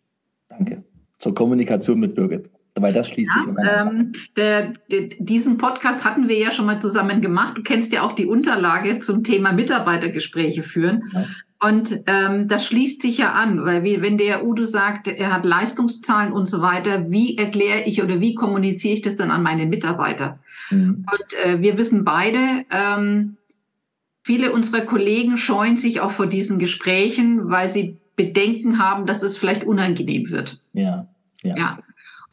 Danke. Zur Kommunikation mit Birgit. Weil das schließt ja, sich ähm, der, der, Diesen Podcast hatten wir ja schon mal zusammen gemacht. Du kennst ja auch die Unterlage zum Thema Mitarbeitergespräche führen. Ja. Und ähm, das schließt sich ja an, weil wie, wenn der Udo sagt, er hat Leistungszahlen und so weiter, wie erkläre ich oder wie kommuniziere ich das dann an meine Mitarbeiter? Mhm. Und äh, wir wissen beide, ähm, viele unserer Kollegen scheuen sich auch vor diesen Gesprächen, weil sie Bedenken haben, dass es vielleicht unangenehm wird. Ja. Ja. ja.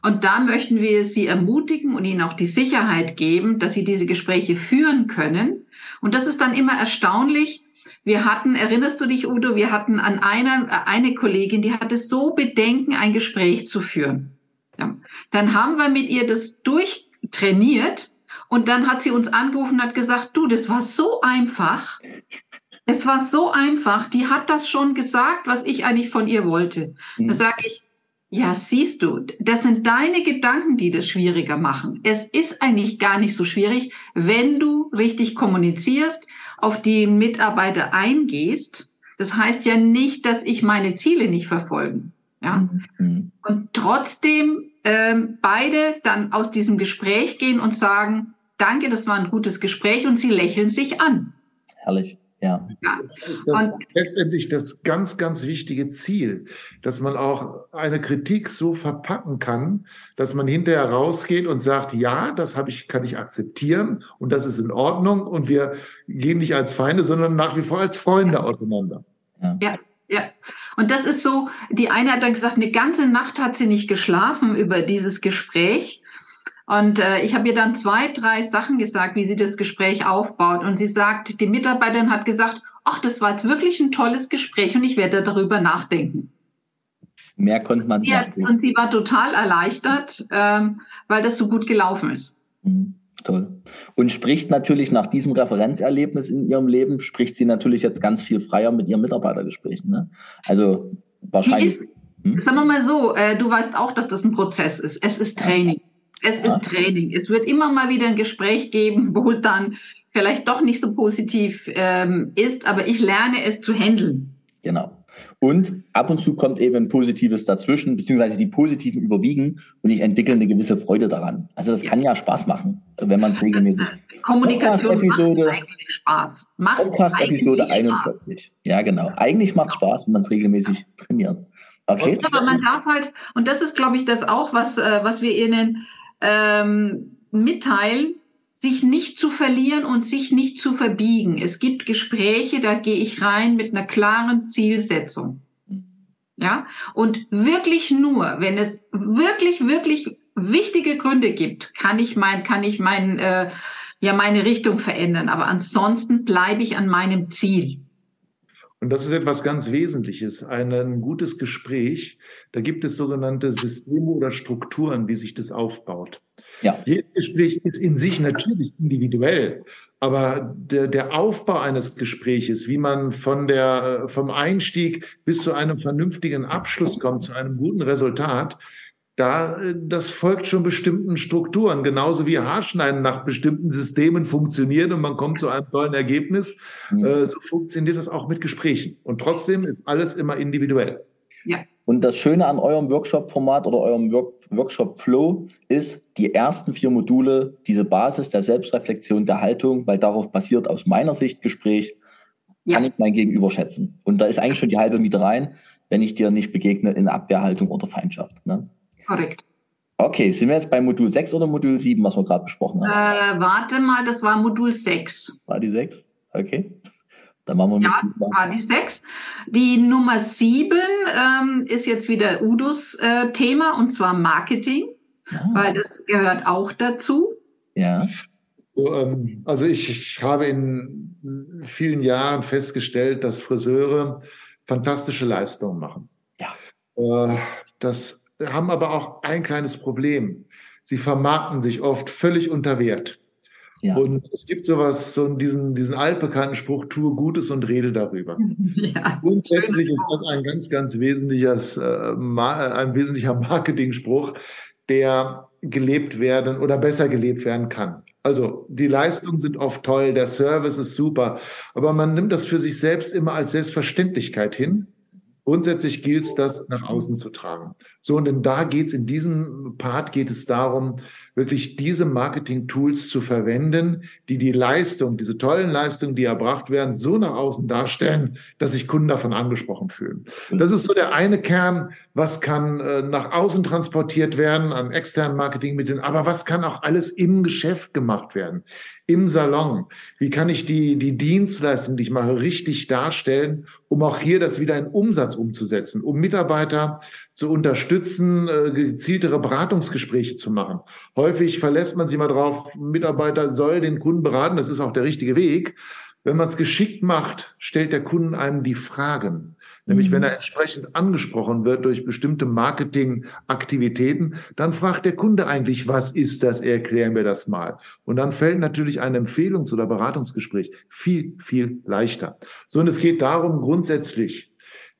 Und da möchten wir Sie ermutigen und Ihnen auch die Sicherheit geben, dass Sie diese Gespräche führen können. Und das ist dann immer erstaunlich. Wir hatten, erinnerst du dich, Udo, wir hatten an einer, eine Kollegin, die hatte so Bedenken, ein Gespräch zu führen. Ja. Dann haben wir mit ihr das durchtrainiert und dann hat sie uns angerufen und hat gesagt, du, das war so einfach. Es war so einfach. Die hat das schon gesagt, was ich eigentlich von ihr wollte. Mhm. Da sage ich, ja, siehst du, das sind deine Gedanken, die das schwieriger machen. Es ist eigentlich gar nicht so schwierig, wenn du richtig kommunizierst, auf die Mitarbeiter eingehst. Das heißt ja nicht, dass ich meine Ziele nicht verfolgen. Ja? Mhm. Und trotzdem ähm, beide dann aus diesem Gespräch gehen und sagen, danke, das war ein gutes Gespräch und sie lächeln sich an. Herrlich. Ja. ja. Das ist das letztendlich das ganz, ganz wichtige Ziel, dass man auch eine Kritik so verpacken kann, dass man hinterher rausgeht und sagt, ja, das habe ich, kann ich akzeptieren und das ist in Ordnung und wir gehen nicht als Feinde, sondern nach wie vor als Freunde auseinander. Ja. ja. Ja, und das ist so, die eine hat dann gesagt, eine ganze Nacht hat sie nicht geschlafen über dieses Gespräch. Und äh, ich habe ihr dann zwei, drei Sachen gesagt, wie sie das Gespräch aufbaut. Und sie sagt, die Mitarbeiterin hat gesagt, ach, das war jetzt wirklich ein tolles Gespräch und ich werde darüber nachdenken. Mehr konnte man sie hat, Und sie war total erleichtert, ähm, weil das so gut gelaufen ist. Mhm, toll. Und spricht natürlich nach diesem Referenzerlebnis in ihrem Leben, spricht sie natürlich jetzt ganz viel freier mit ihren Mitarbeitergesprächen. Ne? Also wahrscheinlich. Ist, hm? Sagen wir mal so, äh, du weißt auch, dass das ein Prozess ist. Es ist Training. Es ja. ist Training. Es wird immer mal wieder ein Gespräch geben, wo dann vielleicht doch nicht so positiv ähm, ist, aber ich lerne es zu handeln. Genau. Und ab und zu kommt eben ein Positives dazwischen, beziehungsweise die Positiven überwiegen und ich entwickle eine gewisse Freude daran. Also das kann ja Spaß machen, wenn man es regelmäßig. Kommunikation Podcast macht eigentlich Spaß. Podcast-Episode 41. Spaß. Ja, genau. Eigentlich macht es Spaß, wenn man es regelmäßig trainiert. Okay. Aber man darf halt, und das ist, glaube ich, das auch, was, äh, was wir Ihnen ähm, mitteilen, sich nicht zu verlieren und sich nicht zu verbiegen. Es gibt Gespräche, da gehe ich rein mit einer klaren Zielsetzung. Ja, und wirklich nur, wenn es wirklich, wirklich wichtige Gründe gibt, kann ich mein, kann ich mein, äh, ja, meine Richtung verändern. Aber ansonsten bleibe ich an meinem Ziel. Und das ist etwas ganz Wesentliches. Ein gutes Gespräch, da gibt es sogenannte Systeme oder Strukturen, wie sich das aufbaut. Ja. Jedes Gespräch ist in sich natürlich individuell, aber der, der Aufbau eines Gespräches, wie man von der, vom Einstieg bis zu einem vernünftigen Abschluss kommt, zu einem guten Resultat, da, das folgt schon bestimmten Strukturen, genauso wie Haarschneiden nach bestimmten Systemen funktioniert und man kommt zu einem tollen Ergebnis. Mhm. Äh, so funktioniert das auch mit Gesprächen. Und trotzdem ist alles immer individuell. Ja. Und das Schöne an eurem Workshop-Format oder eurem Work Workshop-Flow ist, die ersten vier Module, diese Basis der Selbstreflexion, der Haltung, weil darauf basiert aus meiner Sicht Gespräch, kann ja. ich mein Gegenüber schätzen. Und da ist eigentlich schon die halbe Miete rein, wenn ich dir nicht begegne in Abwehrhaltung oder Feindschaft. Ne? Korrekt. Okay, sind wir jetzt bei Modul 6 oder Modul 7, was wir gerade besprochen haben? Äh, warte mal, das war Modul 6. War die 6? Okay. Dann machen wir ja, war die 6. Die Nummer 7 ähm, ist jetzt wieder Udos äh, Thema und zwar Marketing, ah. weil das gehört auch dazu. Ja. So, ähm, also ich, ich habe in vielen Jahren festgestellt, dass Friseure fantastische Leistungen machen. Ja. Äh, das haben aber auch ein kleines Problem. Sie vermarkten sich oft völlig unter Wert. Ja. Und es gibt sowas, so diesen, diesen altbekannten Spruch, tue Gutes und rede darüber. Ja, Grundsätzlich ist das ein ganz, ganz wesentliches, äh, ein wesentlicher Marketing-Spruch, der gelebt werden oder besser gelebt werden kann. Also die Leistungen sind oft toll, der Service ist super, aber man nimmt das für sich selbst immer als Selbstverständlichkeit hin Grundsätzlich gilt es, das nach außen zu tragen. So, und da geht es in diesem Part geht es darum, wirklich diese Marketing-Tools zu verwenden, die die Leistung, diese tollen Leistungen, die erbracht werden, so nach außen darstellen, dass sich Kunden davon angesprochen fühlen. Das ist so der eine Kern, was kann äh, nach außen transportiert werden an externen Marketingmitteln, aber was kann auch alles im Geschäft gemacht werden, im Salon. Wie kann ich die, die Dienstleistung, die ich mache, richtig darstellen, um auch hier das wieder in Umsatz umzusetzen, um Mitarbeiter zu unterstützen, äh, gezieltere Beratungsgespräche zu machen. Häufig verlässt man sich mal drauf, Mitarbeiter soll den Kunden beraten, das ist auch der richtige Weg. Wenn man es geschickt macht, stellt der Kunden einem die Fragen. Nämlich, wenn mhm. er entsprechend angesprochen wird durch bestimmte Marketingaktivitäten, dann fragt der Kunde eigentlich, was ist das? Erklären wir das mal. Und dann fällt natürlich ein Empfehlungs- oder Beratungsgespräch viel, viel leichter. So, und es geht darum, grundsätzlich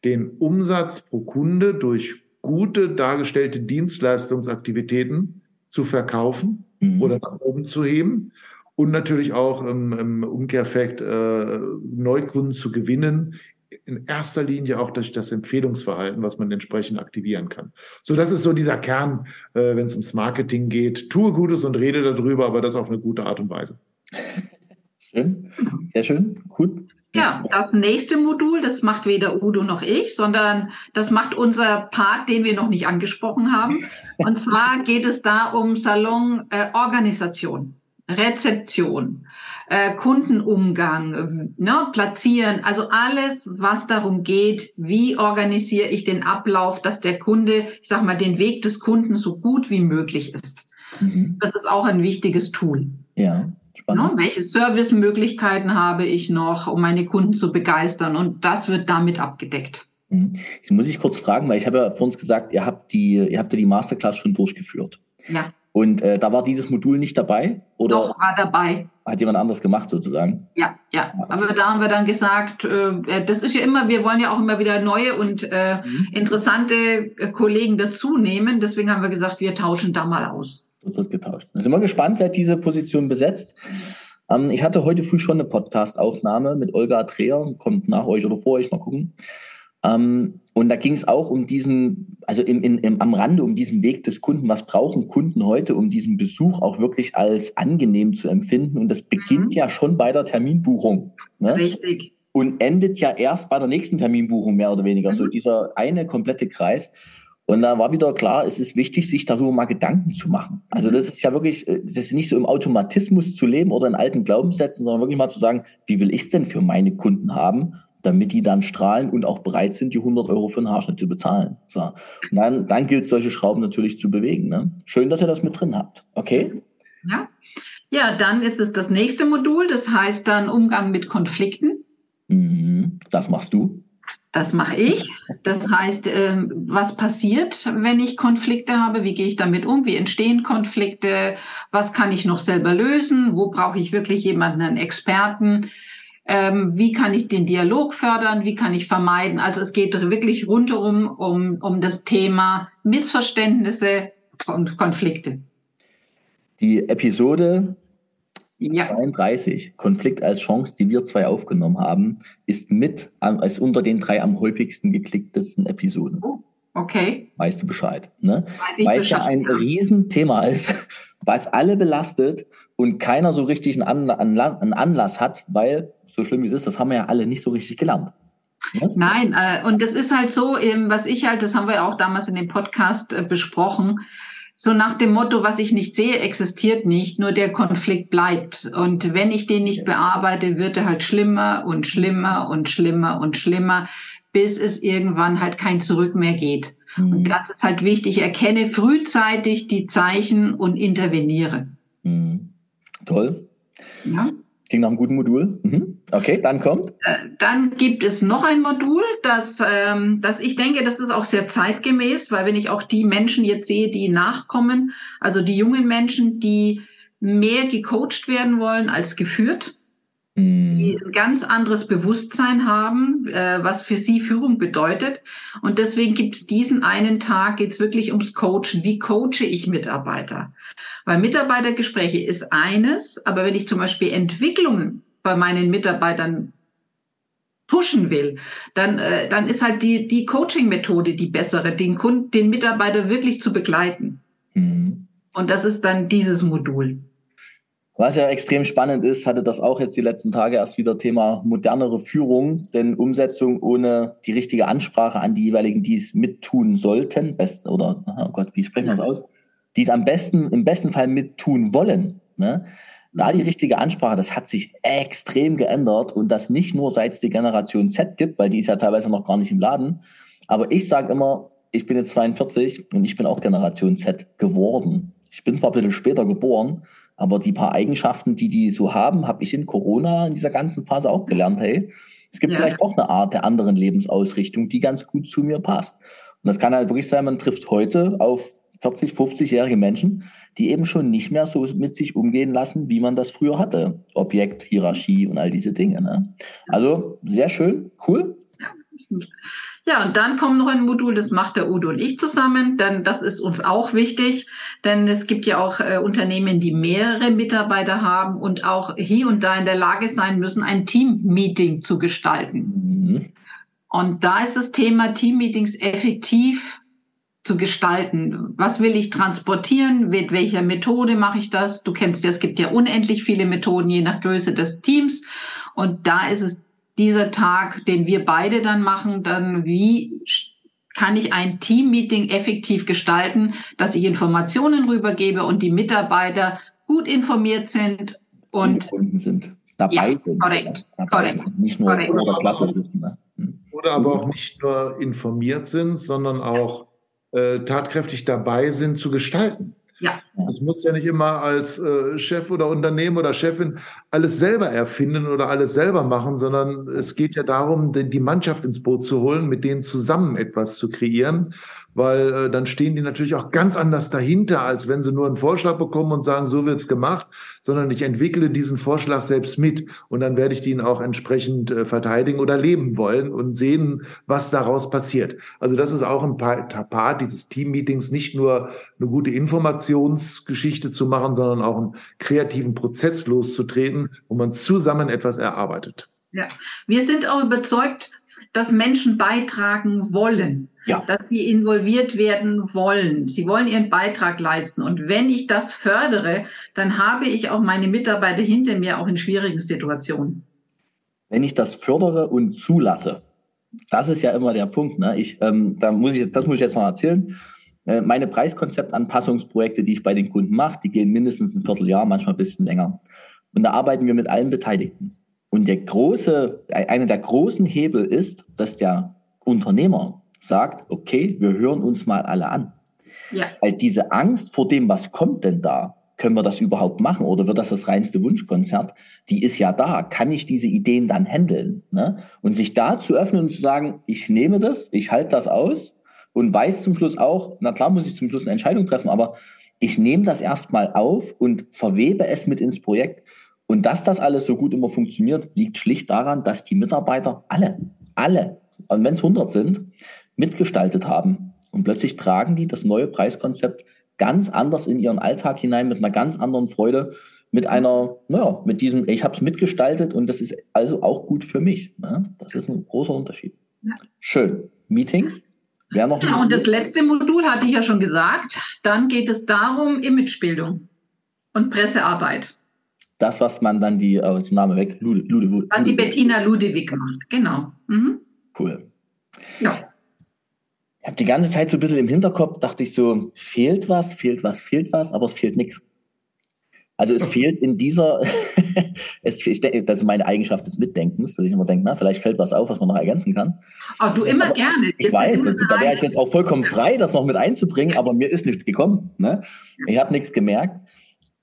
den Umsatz pro Kunde durch gute dargestellte Dienstleistungsaktivitäten zu verkaufen mhm. oder nach oben zu heben und natürlich auch im, im Umkehreffekt äh, Neukunden zu gewinnen, in erster Linie auch durch das Empfehlungsverhalten, was man entsprechend aktivieren kann. So, das ist so dieser Kern, äh, wenn es ums Marketing geht. Tue Gutes und rede darüber, aber das auf eine gute Art und Weise. Schön, sehr schön, gut. Ja, das nächste Modul, das macht weder Udo noch ich, sondern das macht unser Part, den wir noch nicht angesprochen haben. Und zwar geht es da um Salonorganisation, äh, Rezeption äh, Kundenumgang, ne, platzieren, also alles, was darum geht, wie organisiere ich den Ablauf, dass der Kunde, ich sag mal, den Weg des Kunden so gut wie möglich ist. Mhm. Das ist auch ein wichtiges Tool. Ja. Ne, welche Servicemöglichkeiten habe ich noch, um meine Kunden zu begeistern? Und das wird damit abgedeckt. Mhm. Ich muss ich kurz fragen, weil ich habe ja vor uns gesagt, ihr habt die, ihr habt ja die Masterclass schon durchgeführt. Ja. Und äh, da war dieses Modul nicht dabei? Oder Doch, war dabei. Hat jemand anderes gemacht sozusagen? Ja, ja. Aber da haben wir dann gesagt, äh, das ist ja immer, wir wollen ja auch immer wieder neue und äh, mhm. interessante äh, Kollegen dazu nehmen. Deswegen haben wir gesagt, wir tauschen da mal aus. Wird getauscht. Sind wir gespannt, wer diese Position besetzt. Ähm, ich hatte heute früh schon eine Podcast-Aufnahme mit Olga Dreher, kommt nach euch oder vor euch, mal gucken. Ähm, und da ging es auch um diesen, also im, im, im, am Rande um diesen Weg des Kunden. Was brauchen Kunden heute, um diesen Besuch auch wirklich als angenehm zu empfinden? Und das beginnt mhm. ja schon bei der Terminbuchung. Ne? Richtig. Und endet ja erst bei der nächsten Terminbuchung mehr oder weniger. Mhm. So dieser eine komplette Kreis. Und da war wieder klar, es ist wichtig, sich darüber mal Gedanken zu machen. Also das ist ja wirklich, äh, das ist nicht so im Automatismus zu leben oder in alten Glaubenssätzen, sondern wirklich mal zu sagen, wie will ich es denn für meine Kunden haben? damit die dann strahlen und auch bereit sind, die 100 Euro für einen Haarschnitt zu bezahlen. So. Und dann, dann gilt es, solche Schrauben natürlich zu bewegen. Ne? Schön, dass ihr das mit drin habt. Okay? Ja. Ja, dann ist es das nächste Modul, das heißt dann Umgang mit Konflikten. Mhm. Das machst du. Das mache ich. Das heißt, ähm, was passiert, wenn ich Konflikte habe? Wie gehe ich damit um? Wie entstehen Konflikte? Was kann ich noch selber lösen? Wo brauche ich wirklich jemanden, einen Experten? ähm, wie kann ich den Dialog fördern, wie kann ich vermeiden. Also es geht wirklich rundherum um, um das Thema Missverständnisse und Konflikte. Die Episode ja. 32, Konflikt als Chance, die wir zwei aufgenommen haben, ist mit als unter den drei am häufigsten geklicktesten Episoden. Oh, okay. Weißt du Bescheid, ne? Weiß Weil es ja ein ja. Riesenthema ist, was alle belastet und keiner so richtig einen Anlass, einen Anlass hat, weil so schlimm wie es ist, das haben wir ja alle nicht so richtig gelernt. Ja? Nein, äh, und das ist halt so, eben, was ich halt, das haben wir ja auch damals in dem Podcast äh, besprochen, so nach dem Motto, was ich nicht sehe, existiert nicht, nur der Konflikt bleibt. Und wenn ich den nicht bearbeite, wird er halt schlimmer und schlimmer und schlimmer und schlimmer, bis es irgendwann halt kein Zurück mehr geht. Mhm. Und das ist halt wichtig. Erkenne frühzeitig die Zeichen und interveniere. Mhm. Toll. Ja. Klingt nach einem guten Modul. Mhm. Okay, dann kommt. Äh, dann gibt es noch ein Modul, das, ähm, das ich denke, das ist auch sehr zeitgemäß, weil wenn ich auch die Menschen jetzt sehe, die nachkommen, also die jungen Menschen, die mehr gecoacht werden wollen als geführt. Die ein ganz anderes Bewusstsein haben, äh, was für sie Führung bedeutet. Und deswegen gibt es diesen einen Tag, geht es wirklich ums Coachen. Wie coache ich Mitarbeiter? Weil Mitarbeitergespräche ist eines, aber wenn ich zum Beispiel Entwicklung bei meinen Mitarbeitern pushen will, dann, äh, dann ist halt die, die Coaching-Methode die bessere, den Kunden, den Mitarbeiter wirklich zu begleiten. Mhm. Und das ist dann dieses Modul. Was ja extrem spannend ist, hatte das auch jetzt die letzten Tage erst wieder Thema modernere Führung, denn Umsetzung ohne die richtige Ansprache an die jeweiligen, die es mittun sollten, best oder oh Gott, wie sprechen wir das aus? Die es am besten, im besten Fall mittun wollen. Ne? Da die richtige Ansprache, das hat sich extrem geändert und das nicht nur seit es die Generation Z gibt, weil die ist ja teilweise noch gar nicht im Laden. Aber ich sage immer, ich bin jetzt 42 und ich bin auch Generation Z geworden. Ich bin zwar ein bisschen später geboren, aber die paar Eigenschaften, die die so haben, habe ich in Corona in dieser ganzen Phase auch gelernt. Hey, es gibt ja. vielleicht auch eine Art der anderen Lebensausrichtung, die ganz gut zu mir passt. Und das kann halt wirklich sein, man trifft heute auf 40, 50-jährige Menschen, die eben schon nicht mehr so mit sich umgehen lassen, wie man das früher hatte. Objekt, Hierarchie und all diese Dinge. Ne? Also sehr schön, cool. Ja, ja, und dann kommt noch ein Modul, das macht der Udo und ich zusammen, denn das ist uns auch wichtig, denn es gibt ja auch äh, Unternehmen, die mehrere Mitarbeiter haben und auch hier und da in der Lage sein müssen, ein Team-Meeting zu gestalten. Mhm. Und da ist das Thema Team-Meetings effektiv zu gestalten. Was will ich transportieren? Mit welcher Methode mache ich das? Du kennst ja, es gibt ja unendlich viele Methoden, je nach Größe des Teams. Und da ist es dieser Tag, den wir beide dann machen, dann wie kann ich ein Teammeeting effektiv gestalten, dass ich Informationen rübergebe und die Mitarbeiter gut informiert sind und sind dabei ja, sind. Korrekt, dabei korrekt. Sind. Nicht nur korrekt. vor der Klasse sitzen. Ne? Hm. Oder aber auch nicht nur informiert sind, sondern auch äh, tatkräftig dabei sind zu gestalten. Ja. Ich muss ja nicht immer als äh, Chef oder Unternehmen oder Chefin alles selber erfinden oder alles selber machen, sondern es geht ja darum, die Mannschaft ins Boot zu holen, mit denen zusammen etwas zu kreieren weil äh, dann stehen die natürlich auch ganz anders dahinter, als wenn sie nur einen Vorschlag bekommen und sagen, so wird's gemacht, sondern ich entwickle diesen Vorschlag selbst mit und dann werde ich den auch entsprechend äh, verteidigen oder leben wollen und sehen, was daraus passiert. Also das ist auch ein Part dieses Team-Meetings, nicht nur eine gute Informationsgeschichte zu machen, sondern auch einen kreativen Prozess loszutreten, wo man zusammen etwas erarbeitet. Ja, wir sind auch überzeugt, dass Menschen beitragen wollen ja. dass sie involviert werden wollen. Sie wollen ihren Beitrag leisten. Und wenn ich das fördere, dann habe ich auch meine Mitarbeiter hinter mir auch in schwierigen Situationen. Wenn ich das fördere und zulasse, das ist ja immer der Punkt. Ne? Ich, ähm, da muss ich, das muss ich jetzt noch erzählen. Äh, meine Preiskonzeptanpassungsprojekte, die ich bei den Kunden mache, die gehen mindestens ein Vierteljahr, manchmal ein bisschen länger. Und da arbeiten wir mit allen Beteiligten. Und der große, einer der großen Hebel ist, dass der Unternehmer sagt, okay, wir hören uns mal alle an. Ja. Weil diese Angst vor dem, was kommt denn da, können wir das überhaupt machen oder wird das das reinste Wunschkonzert? Die ist ja da. Kann ich diese Ideen dann handeln? Ne? Und sich da zu öffnen und zu sagen, ich nehme das, ich halte das aus und weiß zum Schluss auch, na klar muss ich zum Schluss eine Entscheidung treffen, aber ich nehme das erstmal auf und verwebe es mit ins Projekt. Und dass das alles so gut immer funktioniert, liegt schlicht daran, dass die Mitarbeiter alle, alle, und wenn es 100 sind, mitgestaltet haben. Und plötzlich tragen die das neue Preiskonzept ganz anders in ihren Alltag hinein, mit einer ganz anderen Freude, mit einer, naja, mit diesem, ich habe es mitgestaltet und das ist also auch gut für mich. Ne? Das ist ein großer Unterschied. Ja. Schön. Meetings? Wer noch ja, und das letzte Modul hatte ich ja schon gesagt. Dann geht es darum, Imagebildung und Pressearbeit. Das, was man dann die, äh, Name weg, Lude, Lude, Was die Bettina Ludewig macht, genau. Mhm. Cool. Ja habe die ganze Zeit so ein bisschen im Hinterkopf, dachte ich so, fehlt was, fehlt was, fehlt was, aber es fehlt nichts. Also es fehlt in dieser, es, ich denke, das ist meine Eigenschaft des Mitdenkens, dass ich immer denke, na, vielleicht fällt was auf, was man noch ergänzen kann. Oh, du immer aber gerne. Ich weiß, da wäre ich jetzt auch vollkommen frei, das noch mit einzubringen, aber mir ist nichts gekommen. Ne? Ich habe nichts gemerkt.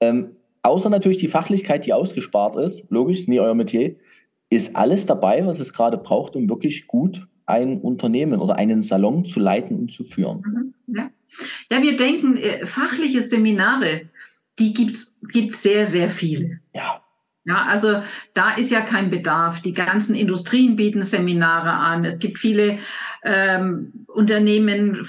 Ähm, außer natürlich die Fachlichkeit, die ausgespart ist, logisch, ist nie euer Metier, ist alles dabei, was es gerade braucht, um wirklich gut ein Unternehmen oder einen Salon zu leiten und zu führen. Mhm, ja, ja wir denken, äh, fachliche Seminare, die gibt sehr, sehr viele. Ja. Ja, also da ist ja kein Bedarf. Die ganzen Industrien bieten Seminare an. Es gibt viele ähm, Unternehmen,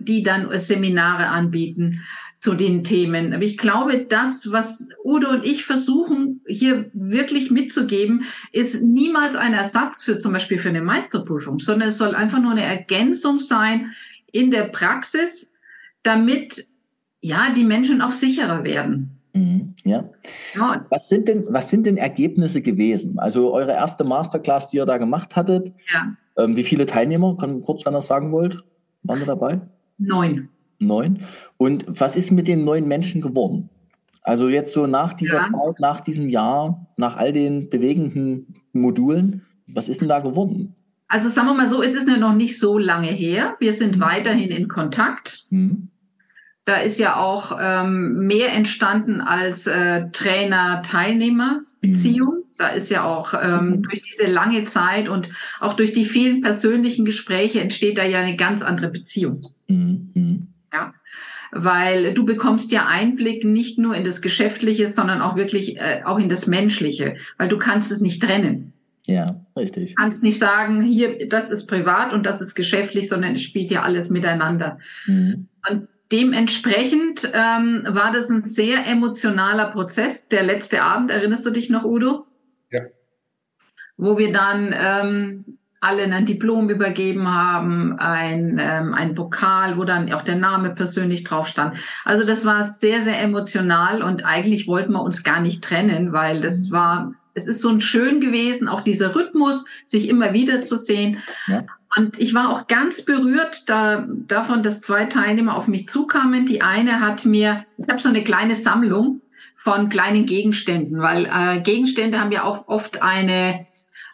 die dann Seminare anbieten. Zu den Themen. Aber ich glaube, das, was Udo und ich versuchen, hier wirklich mitzugeben, ist niemals ein Ersatz für zum Beispiel für eine Meisterprüfung, sondern es soll einfach nur eine Ergänzung sein in der Praxis, damit ja die Menschen auch sicherer werden. Mhm, ja. Was sind denn, was sind denn Ergebnisse gewesen? Also eure erste Masterclass, die ihr da gemacht hattet. Ja. Ähm, wie viele Teilnehmer, kann kurz, wenn ihr sagen wollt, waren da dabei? Neun. Neun. Und was ist mit den neuen Menschen geworden? Also jetzt so nach dieser ja. Zeit, nach diesem Jahr, nach all den bewegenden Modulen, was ist denn da geworden? Also sagen wir mal so, es ist noch nicht so lange her. Wir sind mhm. weiterhin in Kontakt. Mhm. Da ist ja auch ähm, mehr entstanden als äh, Trainer-Teilnehmer-Beziehung. Mhm. Da ist ja auch ähm, mhm. durch diese lange Zeit und auch durch die vielen persönlichen Gespräche entsteht da ja eine ganz andere Beziehung. Mhm. Ja, weil du bekommst ja Einblick nicht nur in das Geschäftliche, sondern auch wirklich äh, auch in das Menschliche, weil du kannst es nicht trennen. Ja, richtig. Du kannst nicht sagen, hier, das ist privat und das ist geschäftlich, sondern es spielt ja alles miteinander. Mhm. Und Dementsprechend ähm, war das ein sehr emotionaler Prozess. Der letzte Abend, erinnerst du dich noch, Udo? Ja. Wo wir dann ähm, alle ein Diplom übergeben haben, ein, ähm, ein Pokal, wo dann auch der Name persönlich drauf stand. Also das war sehr, sehr emotional und eigentlich wollten wir uns gar nicht trennen, weil das war, es ist so ein schön gewesen, auch dieser Rhythmus, sich immer wieder zu sehen. Ja. Und ich war auch ganz berührt da, davon, dass zwei Teilnehmer auf mich zukamen. Die eine hat mir, ich habe so eine kleine Sammlung von kleinen Gegenständen, weil äh, Gegenstände haben ja auch oft eine,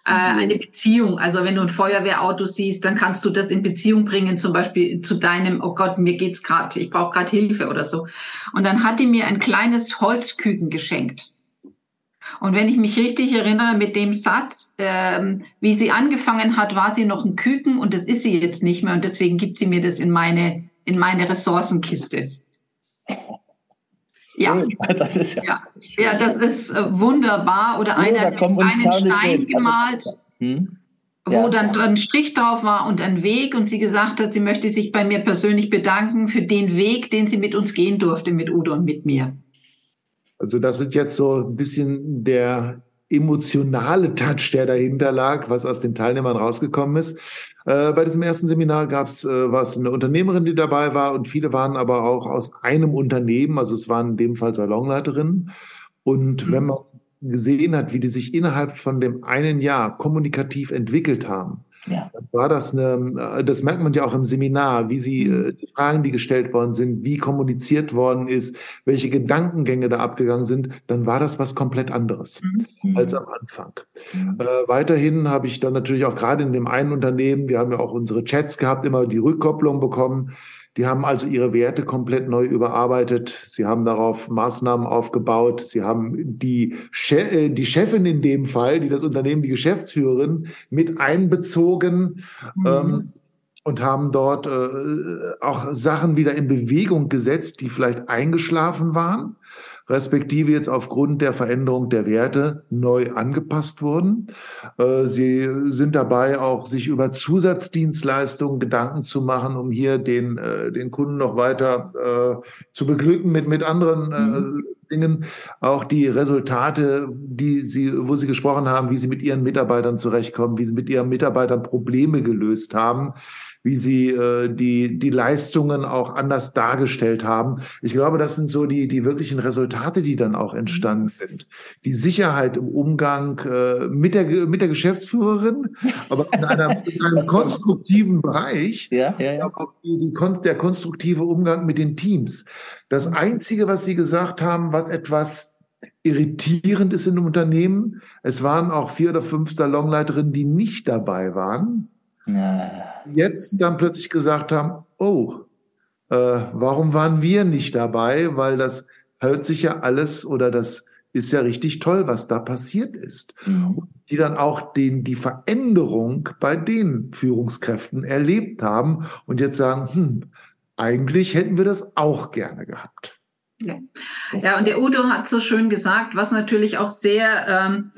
äh, eine Beziehung. Also wenn du ein Feuerwehrauto siehst, dann kannst du das in Beziehung bringen, zum Beispiel zu deinem, oh Gott, mir geht's gerade, ich brauche gerade Hilfe oder so. Und dann hat die mir ein kleines Holzküken geschenkt. Und wenn ich mich richtig erinnere mit dem Satz, ähm, wie sie angefangen hat, war sie noch ein Küken und das ist sie jetzt nicht mehr und deswegen gibt sie mir das in meine, in meine Ressourcenkiste. Ja, das ist ja, ja. ja das ist äh, wunderbar. Oder einer hat einen Stein gemalt, hm? ja. wo dann ein Strich drauf war und ein Weg und sie gesagt hat, sie möchte sich bei mir persönlich bedanken für den Weg, den sie mit uns gehen durfte, mit Udo und mit mir. Also das sind jetzt so ein bisschen der emotionale Touch, der dahinter lag, was aus den Teilnehmern rausgekommen ist. Äh, bei diesem ersten Seminar gab es äh, was eine Unternehmerin, die dabei war und viele waren aber auch aus einem Unternehmen, also es waren in dem Fall Salonleiterinnen. Und mhm. wenn man gesehen hat, wie die sich innerhalb von dem einen Jahr kommunikativ entwickelt haben, ja. war das eine, äh, das merkt man ja auch im Seminar, wie sie, mhm. äh, die Fragen, die gestellt worden sind, wie kommuniziert worden ist, welche Gedankengänge da abgegangen sind, dann war das was komplett anderes mhm. als am Anfang. Mhm. Äh, weiterhin habe ich dann natürlich auch gerade in dem einen Unternehmen, wir haben ja auch unsere Chats gehabt, immer die Rückkopplung bekommen, die haben also ihre Werte komplett neu überarbeitet. Sie haben darauf Maßnahmen aufgebaut. Sie haben die, che äh, die Chefin in dem Fall, die das Unternehmen, die Geschäftsführerin, mit einbezogen. Mhm. Ähm, und haben dort äh, auch Sachen wieder in Bewegung gesetzt, die vielleicht eingeschlafen waren respektive jetzt aufgrund der Veränderung der Werte neu angepasst wurden. Äh, sie sind dabei, auch sich über Zusatzdienstleistungen Gedanken zu machen, um hier den, äh, den Kunden noch weiter äh, zu beglücken mit, mit anderen mhm. Dingen. Auch die Resultate, die Sie, wo Sie gesprochen haben, wie Sie mit Ihren Mitarbeitern zurechtkommen, wie Sie mit Ihren Mitarbeitern Probleme gelöst haben wie sie äh, die, die Leistungen auch anders dargestellt haben. Ich glaube, das sind so die, die wirklichen Resultate, die dann auch entstanden mhm. sind. Die Sicherheit im Umgang äh, mit, der, mit der Geschäftsführerin, aber in, einer, in einem konstruktiven Bereich, ja, ja, ja. auch die, die, der konstruktive Umgang mit den Teams. Das mhm. Einzige, was Sie gesagt haben, was etwas irritierend ist in einem Unternehmen, es waren auch vier oder fünf Salonleiterinnen, die nicht dabei waren jetzt dann plötzlich gesagt haben, oh, äh, warum waren wir nicht dabei? Weil das hört sich ja alles oder das ist ja richtig toll, was da passiert ist. Mhm. Die dann auch den, die Veränderung bei den Führungskräften erlebt haben und jetzt sagen, hm, eigentlich hätten wir das auch gerne gehabt. Ja. ja, und der Udo hat so schön gesagt, was natürlich auch sehr ähm,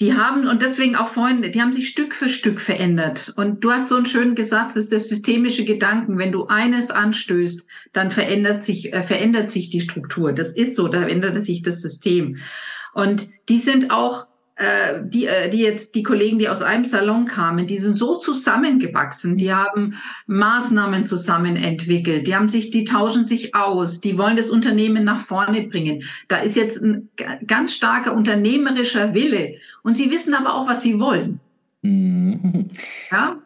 die haben, und deswegen auch vorhin, die haben sich Stück für Stück verändert. Und du hast so einen schönen gesagt, das ist der systemische Gedanken. Wenn du eines anstößt, dann verändert sich, äh, verändert sich die Struktur. Das ist so, da ändert sich das System. Und die sind auch äh, die, äh, die jetzt, die Kollegen, die aus einem Salon kamen, die sind so zusammengewachsen, die haben Maßnahmen zusammen entwickelt, die haben sich, die tauschen sich aus, die wollen das Unternehmen nach vorne bringen. Da ist jetzt ein ganz starker unternehmerischer Wille. Und sie wissen aber auch, was sie wollen. Mhm. Ja?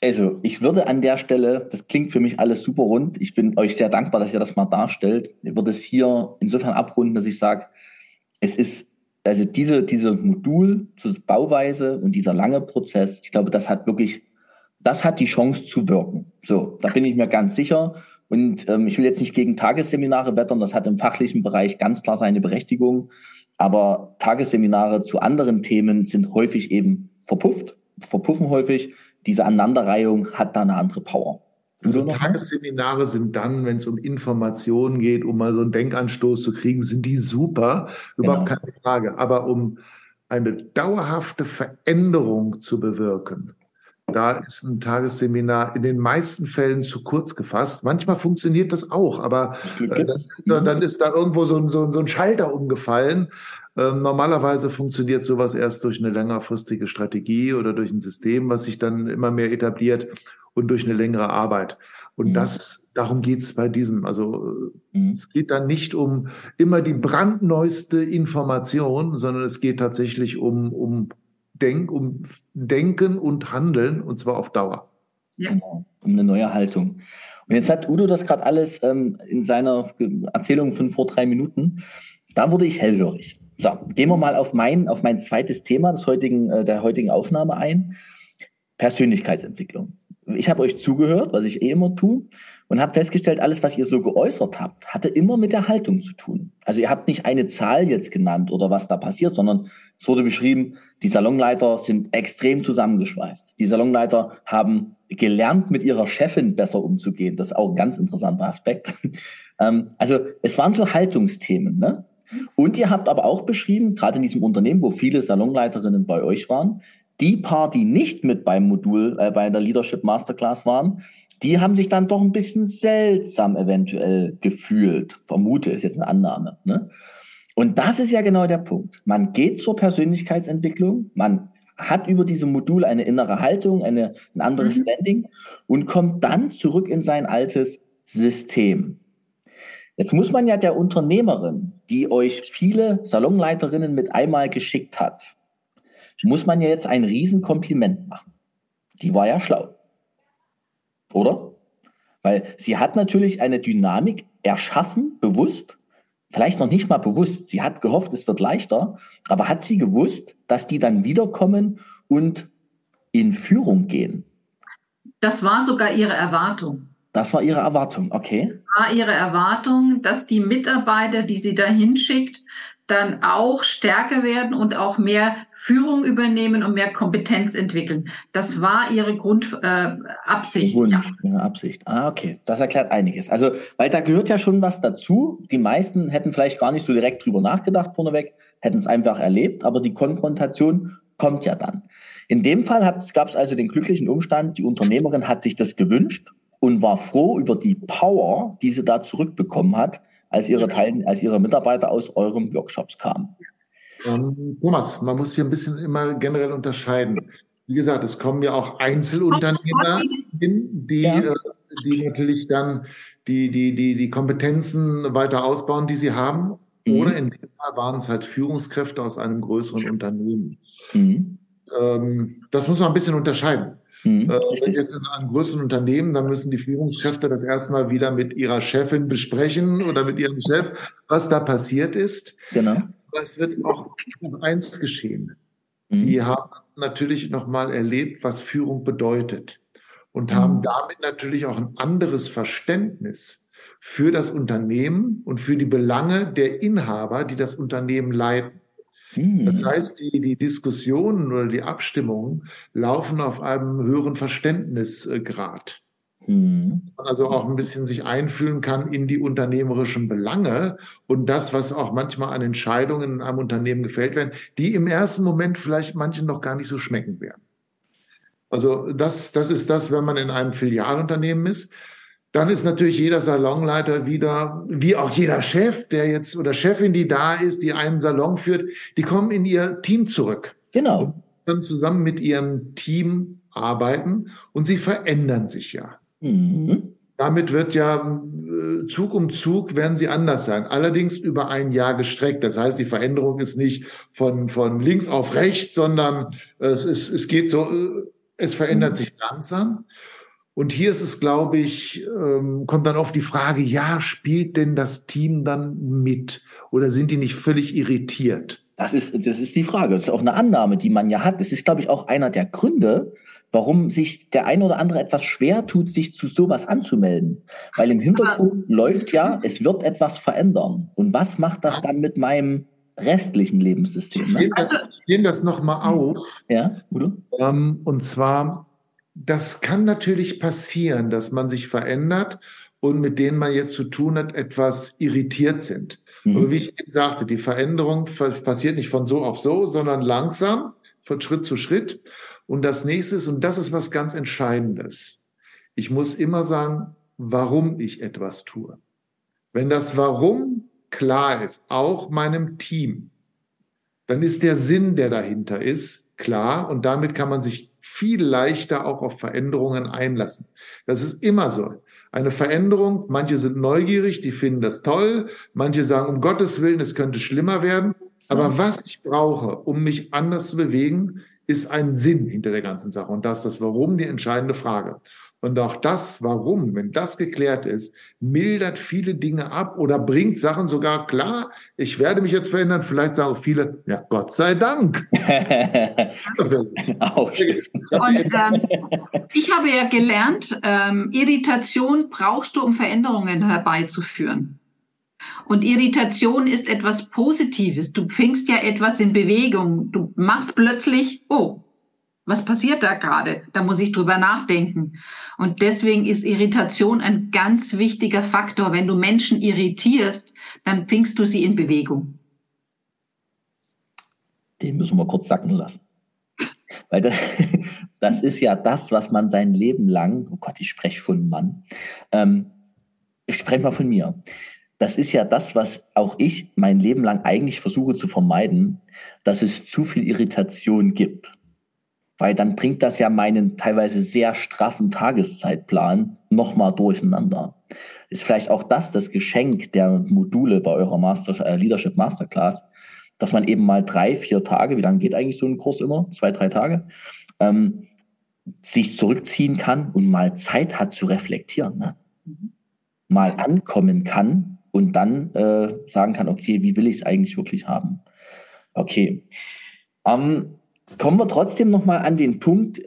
Also, ich würde an der Stelle, das klingt für mich alles super rund. Ich bin euch sehr dankbar, dass ihr das mal darstellt. Ich würde es hier insofern abrunden, dass ich sage, es ist also diese, diese Modul zur Bauweise und dieser lange Prozess, ich glaube, das hat wirklich, das hat die Chance zu wirken. So, da bin ich mir ganz sicher. Und ähm, ich will jetzt nicht gegen Tagesseminare wettern, das hat im fachlichen Bereich ganz klar seine Berechtigung. Aber Tagesseminare zu anderen Themen sind häufig eben verpufft, verpuffen häufig. Diese Aneinanderreihung hat da eine andere Power. Also Tagesseminare sind dann, wenn es um Informationen geht, um mal so einen Denkanstoß zu kriegen, sind die super, überhaupt genau. keine Frage. Aber um eine dauerhafte Veränderung zu bewirken, da ist ein Tagesseminar in den meisten Fällen zu kurz gefasst. Manchmal funktioniert das auch, aber äh, das, dann ist da irgendwo so ein, so ein Schalter umgefallen. Ähm, normalerweise funktioniert sowas erst durch eine längerfristige Strategie oder durch ein System, was sich dann immer mehr etabliert und durch eine längere Arbeit. Und mhm. das, darum geht es bei diesem. Also mhm. es geht dann nicht um immer die brandneueste Information, sondern es geht tatsächlich um, um, Denk, um Denken und Handeln und zwar auf Dauer. Ja. Genau, um eine neue Haltung. Und jetzt hat Udo das gerade alles ähm, in seiner Erzählung von vor drei Minuten. Da wurde ich hellhörig. So, gehen wir mal auf mein, auf mein zweites Thema des heutigen, äh, der heutigen Aufnahme ein. Persönlichkeitsentwicklung ich habe euch zugehört, was ich eh immer tue, und habe festgestellt, alles, was ihr so geäußert habt, hatte immer mit der Haltung zu tun. Also ihr habt nicht eine Zahl jetzt genannt oder was da passiert, sondern es wurde beschrieben, die Salonleiter sind extrem zusammengeschweißt. Die Salonleiter haben gelernt, mit ihrer Chefin besser umzugehen. Das ist auch ein ganz interessanter Aspekt. Ähm, also es waren so Haltungsthemen. Ne? Und ihr habt aber auch beschrieben, gerade in diesem Unternehmen, wo viele Salonleiterinnen bei euch waren, die paar, die nicht mit beim Modul, äh, bei der Leadership Masterclass waren, die haben sich dann doch ein bisschen seltsam eventuell gefühlt. Vermute ist jetzt eine Annahme. Ne? Und das ist ja genau der Punkt. Man geht zur Persönlichkeitsentwicklung, man hat über diese Modul eine innere Haltung, eine, ein anderes mhm. Standing und kommt dann zurück in sein altes System. Jetzt muss man ja der Unternehmerin, die euch viele Salonleiterinnen mit einmal geschickt hat, muss man ja jetzt ein Riesenkompliment machen. Die war ja schlau. Oder? Weil sie hat natürlich eine Dynamik erschaffen, bewusst, vielleicht noch nicht mal bewusst. Sie hat gehofft, es wird leichter, aber hat sie gewusst, dass die dann wiederkommen und in Führung gehen? Das war sogar ihre Erwartung. Das war ihre Erwartung, okay. Das war ihre Erwartung, dass die Mitarbeiter, die sie da hinschickt, dann auch stärker werden und auch mehr Führung übernehmen und mehr Kompetenz entwickeln. Das war ihre Grundabsicht. Äh, Wunsch, ja. ihre Absicht. Ah, okay. Das erklärt einiges. Also, weil da gehört ja schon was dazu. Die meisten hätten vielleicht gar nicht so direkt drüber nachgedacht vorneweg, hätten es einfach erlebt, aber die Konfrontation kommt ja dann. In dem Fall gab es also den glücklichen Umstand, die Unternehmerin hat sich das gewünscht und war froh über die Power, die sie da zurückbekommen hat, als ihre, Teil, als ihre Mitarbeiter aus eurem Workshops kamen. Ähm, Thomas, man muss hier ein bisschen immer generell unterscheiden. Wie gesagt, es kommen ja auch Einzelunternehmer hin, die, ja. äh, die natürlich dann die, die, die, die Kompetenzen weiter ausbauen, die sie haben. Mhm. Oder in dem Fall waren es halt Führungskräfte aus einem größeren Unternehmen. Mhm. Ähm, das muss man ein bisschen unterscheiden. Mhm, äh, wenn jetzt in einem größeren Unternehmen, dann müssen die Führungskräfte das erstmal wieder mit ihrer Chefin besprechen oder mit ihrem Chef, was da passiert ist. Genau. Aber es wird auch eins geschehen. Mhm. Sie haben natürlich nochmal erlebt, was Führung bedeutet und mhm. haben damit natürlich auch ein anderes Verständnis für das Unternehmen und für die Belange der Inhaber, die das Unternehmen leiten. Das hm. heißt, die, die Diskussionen oder die Abstimmungen laufen auf einem höheren Verständnisgrad. Mhm. Also auch ein bisschen sich einfühlen kann in die unternehmerischen Belange und das, was auch manchmal an Entscheidungen in einem Unternehmen gefällt werden, die im ersten Moment vielleicht manchen noch gar nicht so schmecken werden. Also das, das ist das, wenn man in einem Filialunternehmen ist. Dann ist natürlich jeder Salonleiter wieder, wie auch jeder Chef, der jetzt oder Chefin, die da ist, die einen Salon führt, die kommen in ihr Team zurück. Genau. Dann zusammen mit ihrem Team arbeiten und sie verändern sich ja. Mhm. Damit wird ja äh, Zug um Zug werden sie anders sein. Allerdings über ein Jahr gestreckt. Das heißt, die Veränderung ist nicht von, von links auf rechts, sondern es, ist, es geht so, äh, es verändert mhm. sich langsam. Und hier ist es, glaube ich, ähm, kommt dann oft die Frage, ja, spielt denn das Team dann mit? Oder sind die nicht völlig irritiert? Das ist, das ist die Frage. Das ist auch eine Annahme, die man ja hat. Das ist, glaube ich, auch einer der Gründe, warum sich der eine oder andere etwas schwer tut, sich zu sowas anzumelden. Weil im Hintergrund Aber, läuft ja, es wird etwas verändern. Und was macht das dann mit meinem restlichen Lebenssystem? Ne? Also, ich nehme das nochmal auf. Ja, oder? Ähm, und zwar, das kann natürlich passieren, dass man sich verändert und mit denen man jetzt zu tun hat, etwas irritiert sind. Mhm. Aber wie ich eben sagte, die Veränderung passiert nicht von so auf so, sondern langsam, von Schritt zu Schritt. Und das nächste ist, und das ist was ganz Entscheidendes, ich muss immer sagen, warum ich etwas tue. Wenn das Warum klar ist, auch meinem Team, dann ist der Sinn, der dahinter ist, klar und damit kann man sich viel leichter auch auf Veränderungen einlassen. Das ist immer so. Eine Veränderung, manche sind neugierig, die finden das toll, manche sagen, um Gottes Willen, es könnte schlimmer werden. Aber was ich brauche, um mich anders zu bewegen, ist ein Sinn hinter der ganzen Sache. Und das ist das Warum die entscheidende Frage. Und auch das Warum, wenn das geklärt ist, mildert viele Dinge ab oder bringt Sachen sogar klar. Ich werde mich jetzt verändern. Vielleicht sagen auch viele, ja, Gott sei Dank. Und ähm, ich habe ja gelernt, ähm, Irritation brauchst du, um Veränderungen herbeizuführen. Und Irritation ist etwas Positives. Du fängst ja etwas in Bewegung. Du machst plötzlich, oh, was passiert da gerade? Da muss ich drüber nachdenken. Und deswegen ist Irritation ein ganz wichtiger Faktor. Wenn du Menschen irritierst, dann fängst du sie in Bewegung. Den müssen wir kurz sacken lassen. Weil das, das ist ja das, was man sein Leben lang, oh Gott, ich spreche von Mann, ähm, ich spreche mal von mir das ist ja das, was auch ich mein Leben lang eigentlich versuche zu vermeiden, dass es zu viel Irritation gibt. Weil dann bringt das ja meinen teilweise sehr straffen Tageszeitplan nochmal durcheinander. Ist vielleicht auch das das Geschenk der Module bei eurer Master, äh, Leadership Masterclass, dass man eben mal drei, vier Tage, wie lange geht eigentlich so ein Kurs immer? Zwei, drei Tage, ähm, sich zurückziehen kann und mal Zeit hat zu reflektieren. Ne? Mhm. Mal ankommen kann und dann äh, sagen kann, okay, wie will ich es eigentlich wirklich haben? Okay. Ähm, kommen wir trotzdem nochmal an den Punkt,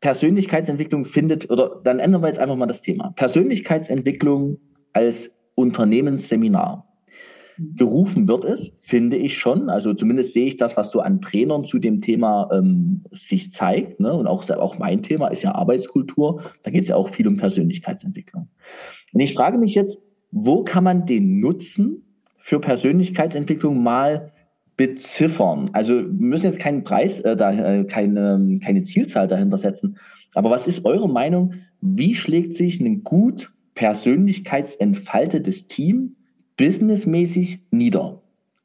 Persönlichkeitsentwicklung findet, oder dann ändern wir jetzt einfach mal das Thema. Persönlichkeitsentwicklung als Unternehmensseminar. Gerufen wird es, finde ich schon. Also zumindest sehe ich das, was so an Trainern zu dem Thema ähm, sich zeigt. Ne? Und auch, auch mein Thema ist ja Arbeitskultur. Da geht es ja auch viel um Persönlichkeitsentwicklung. Und ich frage mich jetzt, wo kann man den Nutzen für Persönlichkeitsentwicklung mal beziffern? Also wir müssen jetzt keinen Preis, äh, da, äh, keine, keine Zielzahl dahinter setzen. Aber was ist eure Meinung? Wie schlägt sich ein gut persönlichkeitsentfaltetes Team businessmäßig nieder?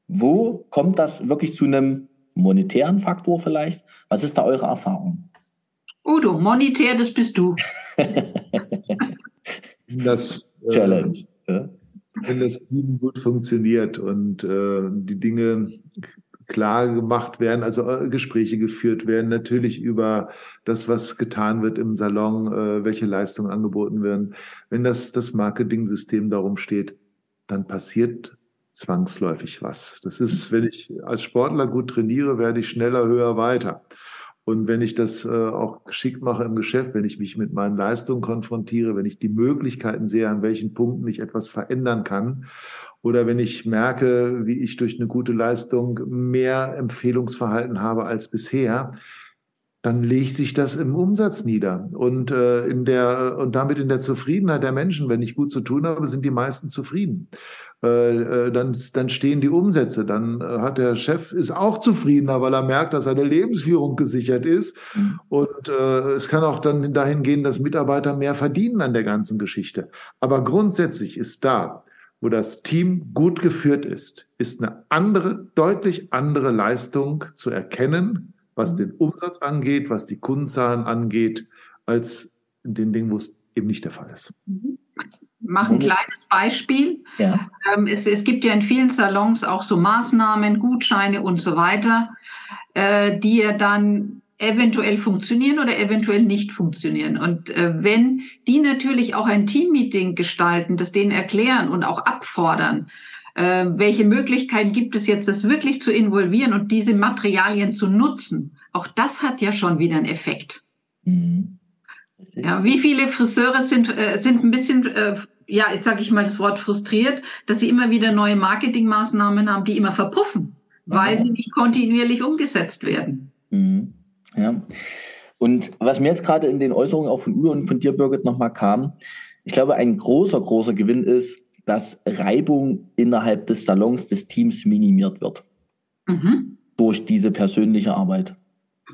Wo kommt das wirklich zu einem monetären Faktor vielleicht? Was ist da eure Erfahrung? Udo, monetär, das bist du. das äh, Challenge. Ja? Wenn das Team gut funktioniert und äh, die Dinge klar gemacht werden, also äh, Gespräche geführt werden, natürlich über das, was getan wird im Salon, äh, welche Leistungen angeboten werden. Wenn das, das Marketing-System darum steht, dann passiert zwangsläufig was. Das ist, wenn ich als Sportler gut trainiere, werde ich schneller, höher, weiter. Und wenn ich das äh, auch geschickt mache im Geschäft, wenn ich mich mit meinen Leistungen konfrontiere, wenn ich die Möglichkeiten sehe, an welchen Punkten ich etwas verändern kann, oder wenn ich merke, wie ich durch eine gute Leistung mehr Empfehlungsverhalten habe als bisher, dann legt sich das im Umsatz nieder und äh, in der und damit in der Zufriedenheit der Menschen. Wenn ich gut zu tun habe, sind die meisten zufrieden. Äh, dann dann stehen die Umsätze. Dann äh, hat der Chef ist auch zufriedener, weil er merkt, dass seine Lebensführung gesichert ist. Mhm. Und äh, es kann auch dann dahin gehen, dass Mitarbeiter mehr verdienen an der ganzen Geschichte. Aber grundsätzlich ist da wo das Team gut geführt ist, ist eine andere, deutlich andere Leistung zu erkennen, was mhm. den Umsatz angeht, was die Kundenzahlen angeht, als in den Dingen, wo es eben nicht der Fall ist. Mhm. Mach ein kleines Beispiel. Ja. Ähm, es, es, gibt ja in vielen Salons auch so Maßnahmen, Gutscheine und so weiter, äh, die ja dann eventuell funktionieren oder eventuell nicht funktionieren. Und äh, wenn die natürlich auch ein Teammeeting gestalten, das denen erklären und auch abfordern, äh, welche Möglichkeiten gibt es jetzt, das wirklich zu involvieren und diese Materialien zu nutzen, auch das hat ja schon wieder einen Effekt. Mhm. Ja, wie viele Friseure sind, äh, sind ein bisschen, äh, ja, jetzt sage ich mal das Wort frustriert, dass sie immer wieder neue Marketingmaßnahmen haben, die immer verpuffen, weil sie nicht kontinuierlich umgesetzt werden. Mhm. Ja. Und was mir jetzt gerade in den Äußerungen auch von Uwe und von dir, Birgit, nochmal kam, ich glaube, ein großer, großer Gewinn ist, dass Reibung innerhalb des Salons, des Teams minimiert wird. Mhm. Durch diese persönliche Arbeit.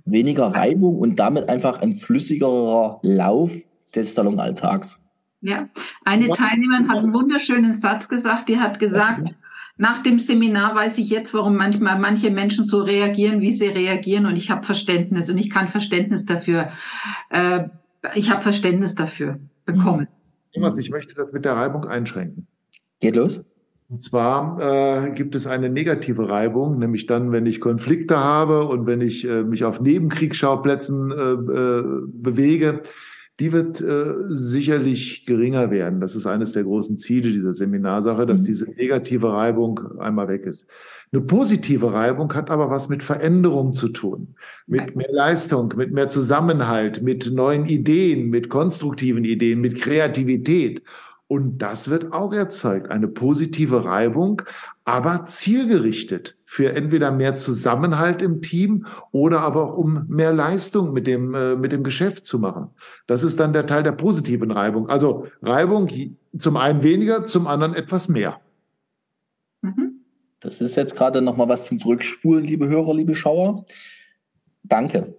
Weniger Reibung und damit einfach ein flüssigerer Lauf des Salonalltags. Ja, eine Teilnehmerin hat einen wunderschönen Satz gesagt, die hat gesagt, nach dem Seminar weiß ich jetzt, warum manchmal manche Menschen so reagieren, wie sie reagieren und ich habe Verständnis und ich kann Verständnis dafür, äh, ich habe Verständnis dafür bekommen. Thomas, ich möchte das mit der Reibung einschränken. Geht los. Und zwar äh, gibt es eine negative Reibung, nämlich dann, wenn ich Konflikte habe und wenn ich äh, mich auf Nebenkriegsschauplätzen äh, äh, bewege, die wird äh, sicherlich geringer werden. Das ist eines der großen Ziele dieser Seminarsache, dass mhm. diese negative Reibung einmal weg ist. Eine positive Reibung hat aber was mit Veränderung zu tun, mit mehr Leistung, mit mehr Zusammenhalt, mit neuen Ideen, mit konstruktiven Ideen, mit Kreativität. Und das wird auch erzeugt. Eine positive Reibung, aber zielgerichtet für entweder mehr Zusammenhalt im Team oder aber auch um mehr Leistung mit dem, äh, mit dem Geschäft zu machen. Das ist dann der Teil der positiven Reibung. Also Reibung zum einen weniger, zum anderen etwas mehr. Mhm. Das ist jetzt gerade nochmal was zum Zurückspulen, liebe Hörer, liebe Schauer. Danke.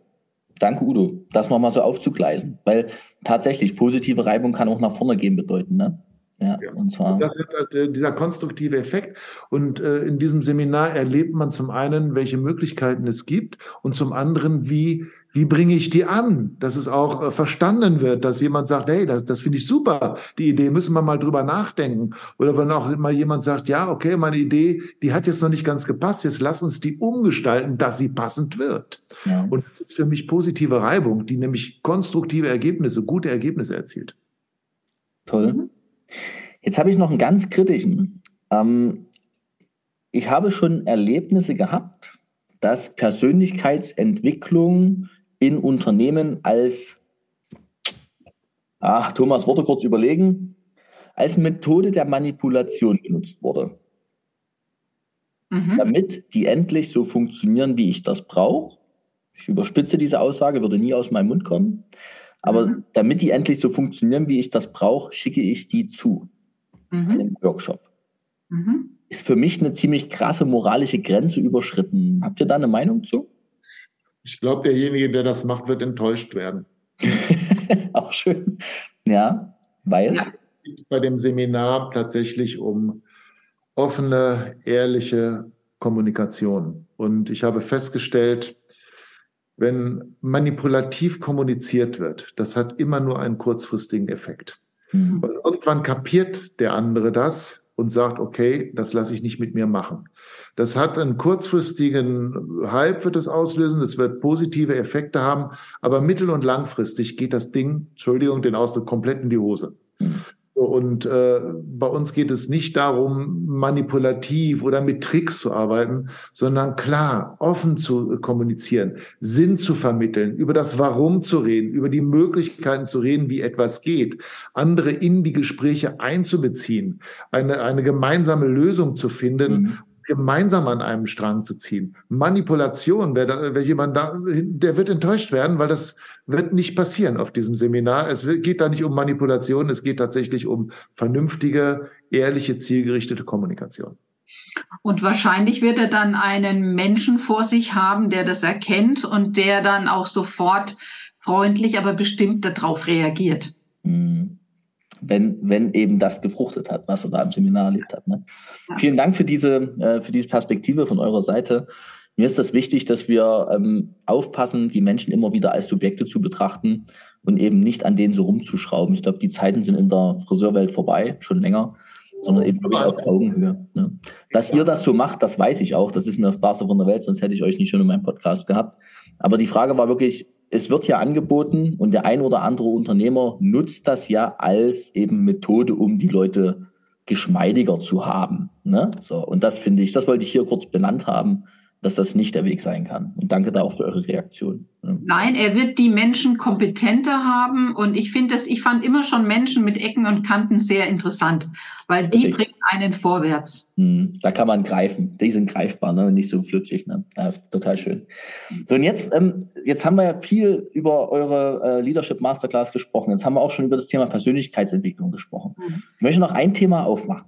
Danke, Udo, das nochmal so aufzugleisen. Weil tatsächlich positive Reibung kann auch nach vorne gehen bedeuten. Ne? Ja, ja, und zwar. Das ist halt, äh, dieser konstruktive Effekt. Und äh, in diesem Seminar erlebt man zum einen, welche Möglichkeiten es gibt und zum anderen, wie, wie bringe ich die an, dass es auch äh, verstanden wird, dass jemand sagt, hey, das, das finde ich super, die Idee, müssen wir mal drüber nachdenken. Oder wenn auch mal jemand sagt, ja, okay, meine Idee, die hat jetzt noch nicht ganz gepasst, jetzt lass uns die umgestalten, dass sie passend wird. Ja. Und das ist für mich positive Reibung, die nämlich konstruktive Ergebnisse, gute Ergebnisse erzielt. Toll. Mhm. Jetzt habe ich noch einen ganz kritischen. Ähm, ich habe schon Erlebnisse gehabt, dass Persönlichkeitsentwicklung in Unternehmen als, ach, Thomas, Worte kurz überlegen, als Methode der Manipulation genutzt wurde. Mhm. Damit die endlich so funktionieren, wie ich das brauche. Ich überspitze diese Aussage, würde nie aus meinem Mund kommen. Aber mhm. damit die endlich so funktionieren, wie ich das brauche, schicke ich die zu. Mhm. Einem Workshop. Mhm. Ist für mich eine ziemlich krasse moralische Grenze überschritten. Habt ihr da eine Meinung zu? Ich glaube, derjenige, der das macht, wird enttäuscht werden. Auch schön. Ja, weil. Ja. Bei dem Seminar tatsächlich um offene, ehrliche Kommunikation. Und ich habe festgestellt, wenn manipulativ kommuniziert wird, das hat immer nur einen kurzfristigen Effekt. Mhm. Und irgendwann kapiert der andere das und sagt, okay, das lasse ich nicht mit mir machen. Das hat einen kurzfristigen Hype, wird es auslösen, es wird positive Effekte haben, aber mittel- und langfristig geht das Ding, Entschuldigung, den Ausdruck, komplett in die Hose. Und äh, bei uns geht es nicht darum, manipulativ oder mit Tricks zu arbeiten, sondern klar, offen zu kommunizieren, Sinn zu vermitteln, über das Warum zu reden, über die Möglichkeiten zu reden, wie etwas geht, andere in die Gespräche einzubeziehen, eine, eine gemeinsame Lösung zu finden, mhm gemeinsam an einem Strang zu ziehen. Manipulation, wer, da, wer jemand da, der wird enttäuscht werden, weil das wird nicht passieren auf diesem Seminar. Es geht da nicht um Manipulation, es geht tatsächlich um vernünftige, ehrliche, zielgerichtete Kommunikation. Und wahrscheinlich wird er dann einen Menschen vor sich haben, der das erkennt und der dann auch sofort freundlich, aber bestimmt darauf reagiert. Mhm. Wenn, wenn eben das gefruchtet hat, was er da im Seminar erlebt hat. Ne? Ja. Vielen Dank für diese, äh, für diese Perspektive von eurer Seite. Mir ist das wichtig, dass wir ähm, aufpassen, die Menschen immer wieder als Subjekte zu betrachten und eben nicht an denen so rumzuschrauben. Ich glaube, die Zeiten sind in der Friseurwelt vorbei, schon länger sondern eben wirklich auf Augenhöhe. Ne? Dass ihr das so macht, das weiß ich auch. Das ist mir das Klarste von der Welt, sonst hätte ich euch nicht schon in meinem Podcast gehabt. Aber die Frage war wirklich, es wird ja angeboten und der ein oder andere Unternehmer nutzt das ja als eben Methode, um die Leute geschmeidiger zu haben. Ne? So, und das finde ich, das wollte ich hier kurz benannt haben, dass das nicht der Weg sein kann. Und danke da auch für eure Reaktion. Nein, er wird die Menschen kompetenter haben und ich finde das, ich fand immer schon Menschen mit Ecken und Kanten sehr interessant, weil die bringen einen vorwärts. Hm, da kann man greifen. Die sind greifbar, ne? nicht so flutschig. Ne? Ja, total schön. So, und jetzt, ähm, jetzt haben wir ja viel über eure äh, Leadership Masterclass gesprochen. Jetzt haben wir auch schon über das Thema Persönlichkeitsentwicklung gesprochen. Mhm. Ich möchte noch ein Thema aufmachen.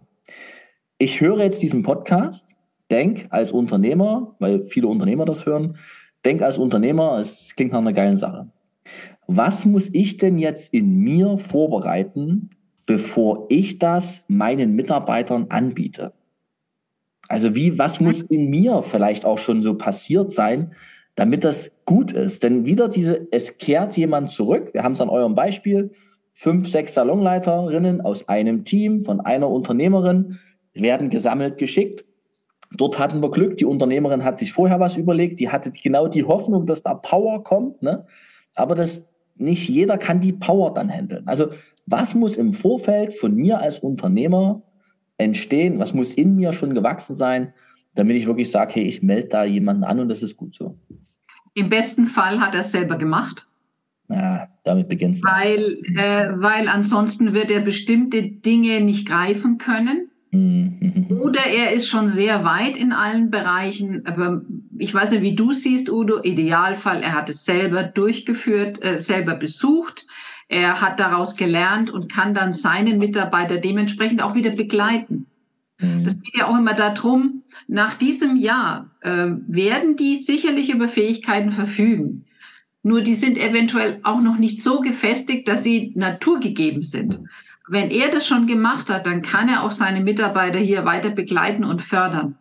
Ich höre jetzt diesen Podcast denk als Unternehmer, weil viele Unternehmer das hören, denk als Unternehmer, es klingt nach einer geilen Sache. Was muss ich denn jetzt in mir vorbereiten, bevor ich das meinen Mitarbeitern anbiete? Also wie, was muss in mir vielleicht auch schon so passiert sein, damit das gut ist? Denn wieder diese, es kehrt jemand zurück. Wir haben es an eurem Beispiel. Fünf, sechs Salonleiterinnen aus einem Team von einer Unternehmerin werden gesammelt geschickt Dort hatten wir Glück. Die Unternehmerin hat sich vorher was überlegt. Die hatte genau die Hoffnung, dass da Power kommt. Ne? Aber das, nicht jeder kann die Power dann handeln. Also was muss im Vorfeld von mir als Unternehmer entstehen? Was muss in mir schon gewachsen sein, damit ich wirklich sage, hey, ich melde da jemanden an und das ist gut so. Im besten Fall hat er es selber gemacht. Ja, damit beginnt es. Weil, äh, weil ansonsten wird er bestimmte Dinge nicht greifen können. Mhm. Oder er ist schon sehr weit in allen Bereichen. Aber ich weiß nicht, wie du siehst, Udo. Idealfall, er hat es selber durchgeführt, äh, selber besucht. Er hat daraus gelernt und kann dann seine Mitarbeiter dementsprechend auch wieder begleiten. Mhm. Das geht ja auch immer darum, nach diesem Jahr äh, werden die sicherlich über Fähigkeiten verfügen. Nur die sind eventuell auch noch nicht so gefestigt, dass sie naturgegeben sind wenn er das schon gemacht hat, dann kann er auch seine Mitarbeiter hier weiter begleiten und fördern.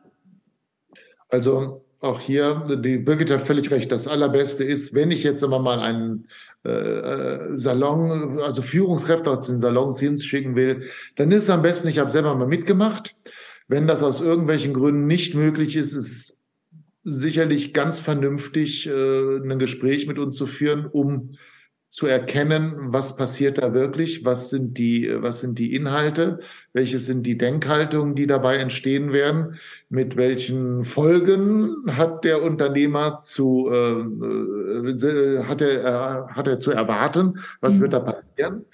Also auch hier, die Birgit hat völlig recht. Das Allerbeste ist, wenn ich jetzt immer mal einen äh, äh, Salon, also Führungskräfte aus den Salons hinschicken will, dann ist es am besten, ich habe selber mal mitgemacht. Wenn das aus irgendwelchen Gründen nicht möglich ist, ist es sicherlich ganz vernünftig, äh, ein Gespräch mit uns zu führen, um zu erkennen, was passiert da wirklich, was sind die, was sind die Inhalte, welche sind die Denkhaltungen, die dabei entstehen werden, mit welchen Folgen hat der Unternehmer zu, äh, äh hat er, äh, hat er zu erwarten, was mhm. wird da passieren?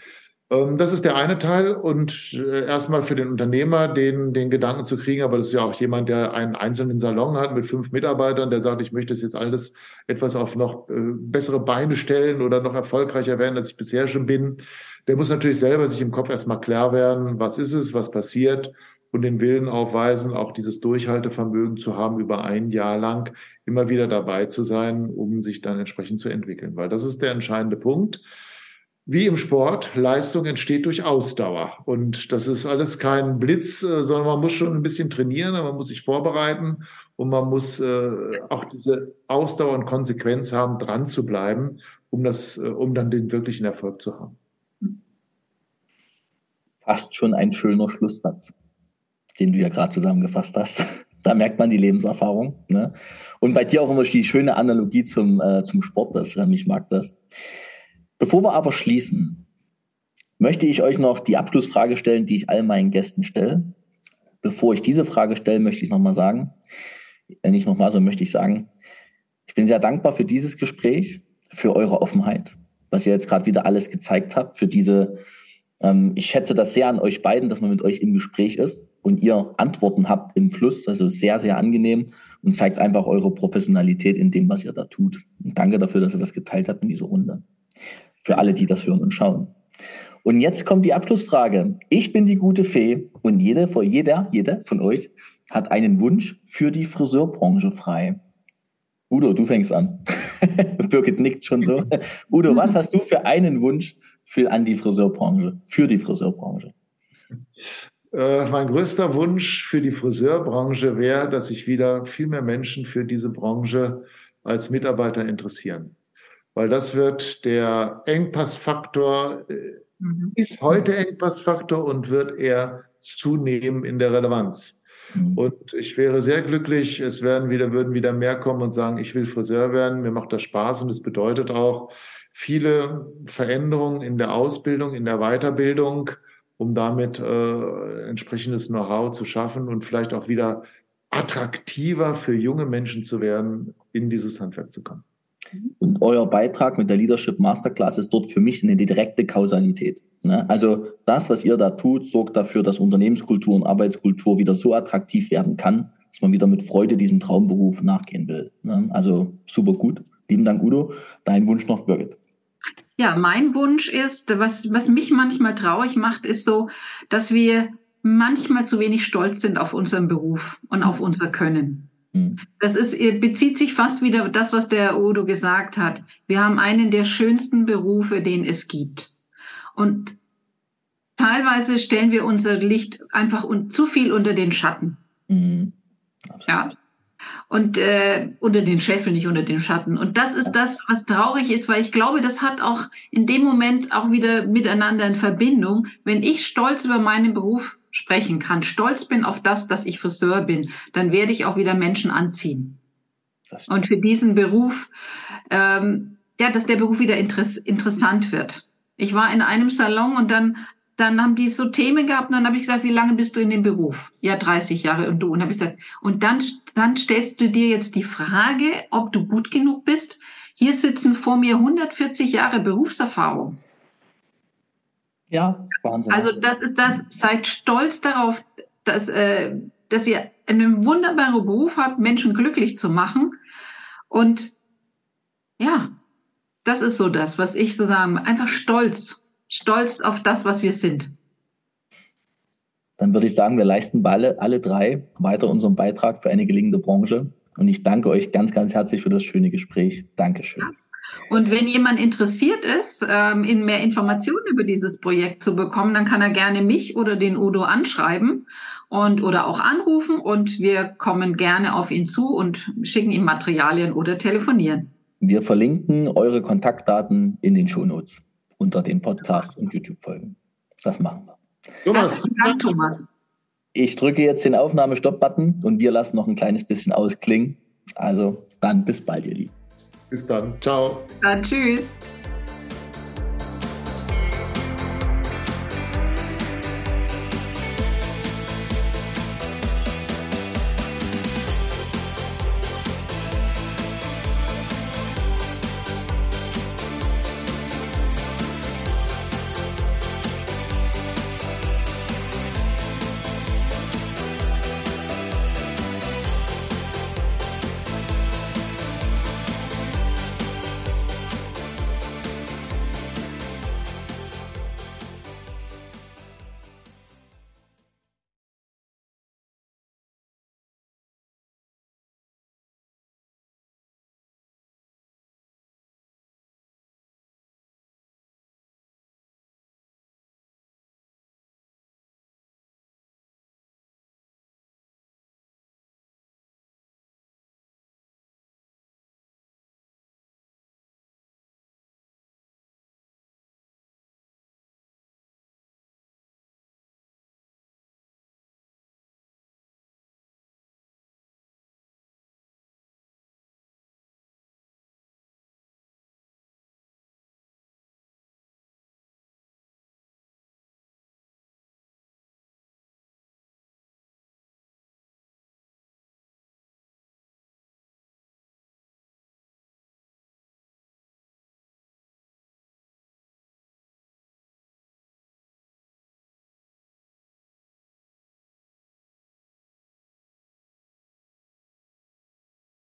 Ähm, das ist der eine Teil und äh, erstmal für den Unternehmer den, den Gedanken zu kriegen, aber das ist ja auch jemand, der einen einzelnen Salon hat mit fünf Mitarbeitern, der sagt, ich möchte das jetzt alles etwas auf noch äh, bessere Beine stellen oder noch erfolgreicher werden, als ich bisher schon bin. Der muss natürlich selber sich im Kopf erstmal klar werden, was ist es, was passiert und den Willen aufweisen, auch dieses Durchhaltevermögen zu haben, über ein Jahr lang immer wieder dabei zu sein, um sich dann entsprechend zu entwickeln. Weil das ist der entscheidende Punkt wie im Sport, Leistung entsteht durch Ausdauer. Und das ist alles kein Blitz, äh, sondern man muss schon ein bisschen trainieren, man muss sich vorbereiten und man muss äh, auch diese Ausdauer und Konsequenz haben, dran zu bleiben, um, das, äh, um dann den wirklichen Erfolg zu haben. Fast schon ein schöner Schlusssatz, den du ja gerade zusammengefasst hast. Da merkt man die Lebenserfahrung. Ne? Und bei dir auch immer die schöne Analogie zum, zum Sport. Das, ich mag das. Bevor wir aber schließen, möchte ich euch noch die Abschlussfrage stellen, die ich all meinen Gästen stelle. Bevor ich diese Frage stelle, möchte ich nochmal sagen, äh, nicht nochmal, sondern möchte ich sagen, ich bin sehr dankbar für dieses Gespräch, für eure Offenheit, was ihr jetzt gerade wieder alles gezeigt habt, für diese, ähm, ich schätze das sehr an euch beiden, dass man mit euch im Gespräch ist und ihr Antworten habt im Fluss. Also sehr, sehr angenehm und zeigt einfach eure Professionalität in dem, was ihr da tut. Und danke dafür, dass ihr das geteilt habt in dieser Runde. Für alle, die das hören und schauen. Und jetzt kommt die Abschlussfrage. Ich bin die gute Fee und jede, jeder, jeder von euch hat einen Wunsch für die Friseurbranche frei. Udo, du fängst an. Birgit nickt schon so. Udo, was hast du für einen Wunsch für an die Friseurbranche, für die Friseurbranche? Äh, mein größter Wunsch für die Friseurbranche wäre, dass sich wieder viel mehr Menschen für diese Branche als Mitarbeiter interessieren. Weil das wird der Engpassfaktor, äh, mhm. ist heute Engpassfaktor und wird eher zunehmen in der Relevanz. Mhm. Und ich wäre sehr glücklich, es werden wieder, würden wieder mehr kommen und sagen, ich will Friseur werden, mir macht das Spaß und es bedeutet auch viele Veränderungen in der Ausbildung, in der Weiterbildung, um damit äh, entsprechendes Know-how zu schaffen und vielleicht auch wieder attraktiver für junge Menschen zu werden, in dieses Handwerk zu kommen. Und euer Beitrag mit der Leadership Masterclass ist dort für mich eine direkte Kausalität. Ne? Also das, was ihr da tut, sorgt dafür, dass Unternehmenskultur und Arbeitskultur wieder so attraktiv werden kann, dass man wieder mit Freude diesem Traumberuf nachgehen will. Ne? Also super gut. Lieben Dank, Udo. Dein Wunsch noch, Birgit. Ja, mein Wunsch ist, was, was mich manchmal traurig macht, ist so, dass wir manchmal zu wenig stolz sind auf unseren Beruf und auf unser Können. Hm. Das ist, bezieht sich fast wieder das, was der Udo gesagt hat. Wir haben einen der schönsten Berufe, den es gibt. Und teilweise stellen wir unser Licht einfach zu viel unter den Schatten. Mhm. Ja und äh, unter den Scheffeln, nicht unter den Schatten. Und das ist das, was traurig ist, weil ich glaube, das hat auch in dem Moment auch wieder miteinander in Verbindung. Wenn ich stolz über meinen Beruf sprechen kann, stolz bin auf das, dass ich Friseur bin, dann werde ich auch wieder Menschen anziehen. Und für diesen Beruf, ähm, ja, dass der Beruf wieder interess interessant wird. Ich war in einem Salon und dann dann haben die so Themen gehabt und dann habe ich gesagt, wie lange bist du in dem Beruf? Ja, 30 Jahre und du. Und habe ich gesagt, und dann, dann stellst du dir jetzt die Frage, ob du gut genug bist. Hier sitzen vor mir 140 Jahre Berufserfahrung. Ja, Wahnsinn. Also das ist das, seid stolz darauf, dass, äh, dass ihr einen wunderbaren Beruf habt, Menschen glücklich zu machen. Und ja, das ist so das, was ich so sagen, einfach stolz stolz auf das, was wir sind. Dann würde ich sagen, wir leisten alle, alle drei weiter unseren Beitrag für eine gelingende Branche. Und ich danke euch ganz, ganz herzlich für das schöne Gespräch. Dankeschön. Und wenn jemand interessiert ist, ähm, in mehr Informationen über dieses Projekt zu bekommen, dann kann er gerne mich oder den Udo anschreiben und oder auch anrufen und wir kommen gerne auf ihn zu und schicken ihm Materialien oder telefonieren. Wir verlinken eure Kontaktdaten in den Shownotes unter den Podcast und YouTube-Folgen. Das machen wir. Thomas, Dank, Thomas. Ich drücke jetzt den Aufnahme-Stopp-Button und wir lassen noch ein kleines bisschen ausklingen. Also dann bis bald, ihr Lieben. Bis dann. Ciao. Dann tschüss.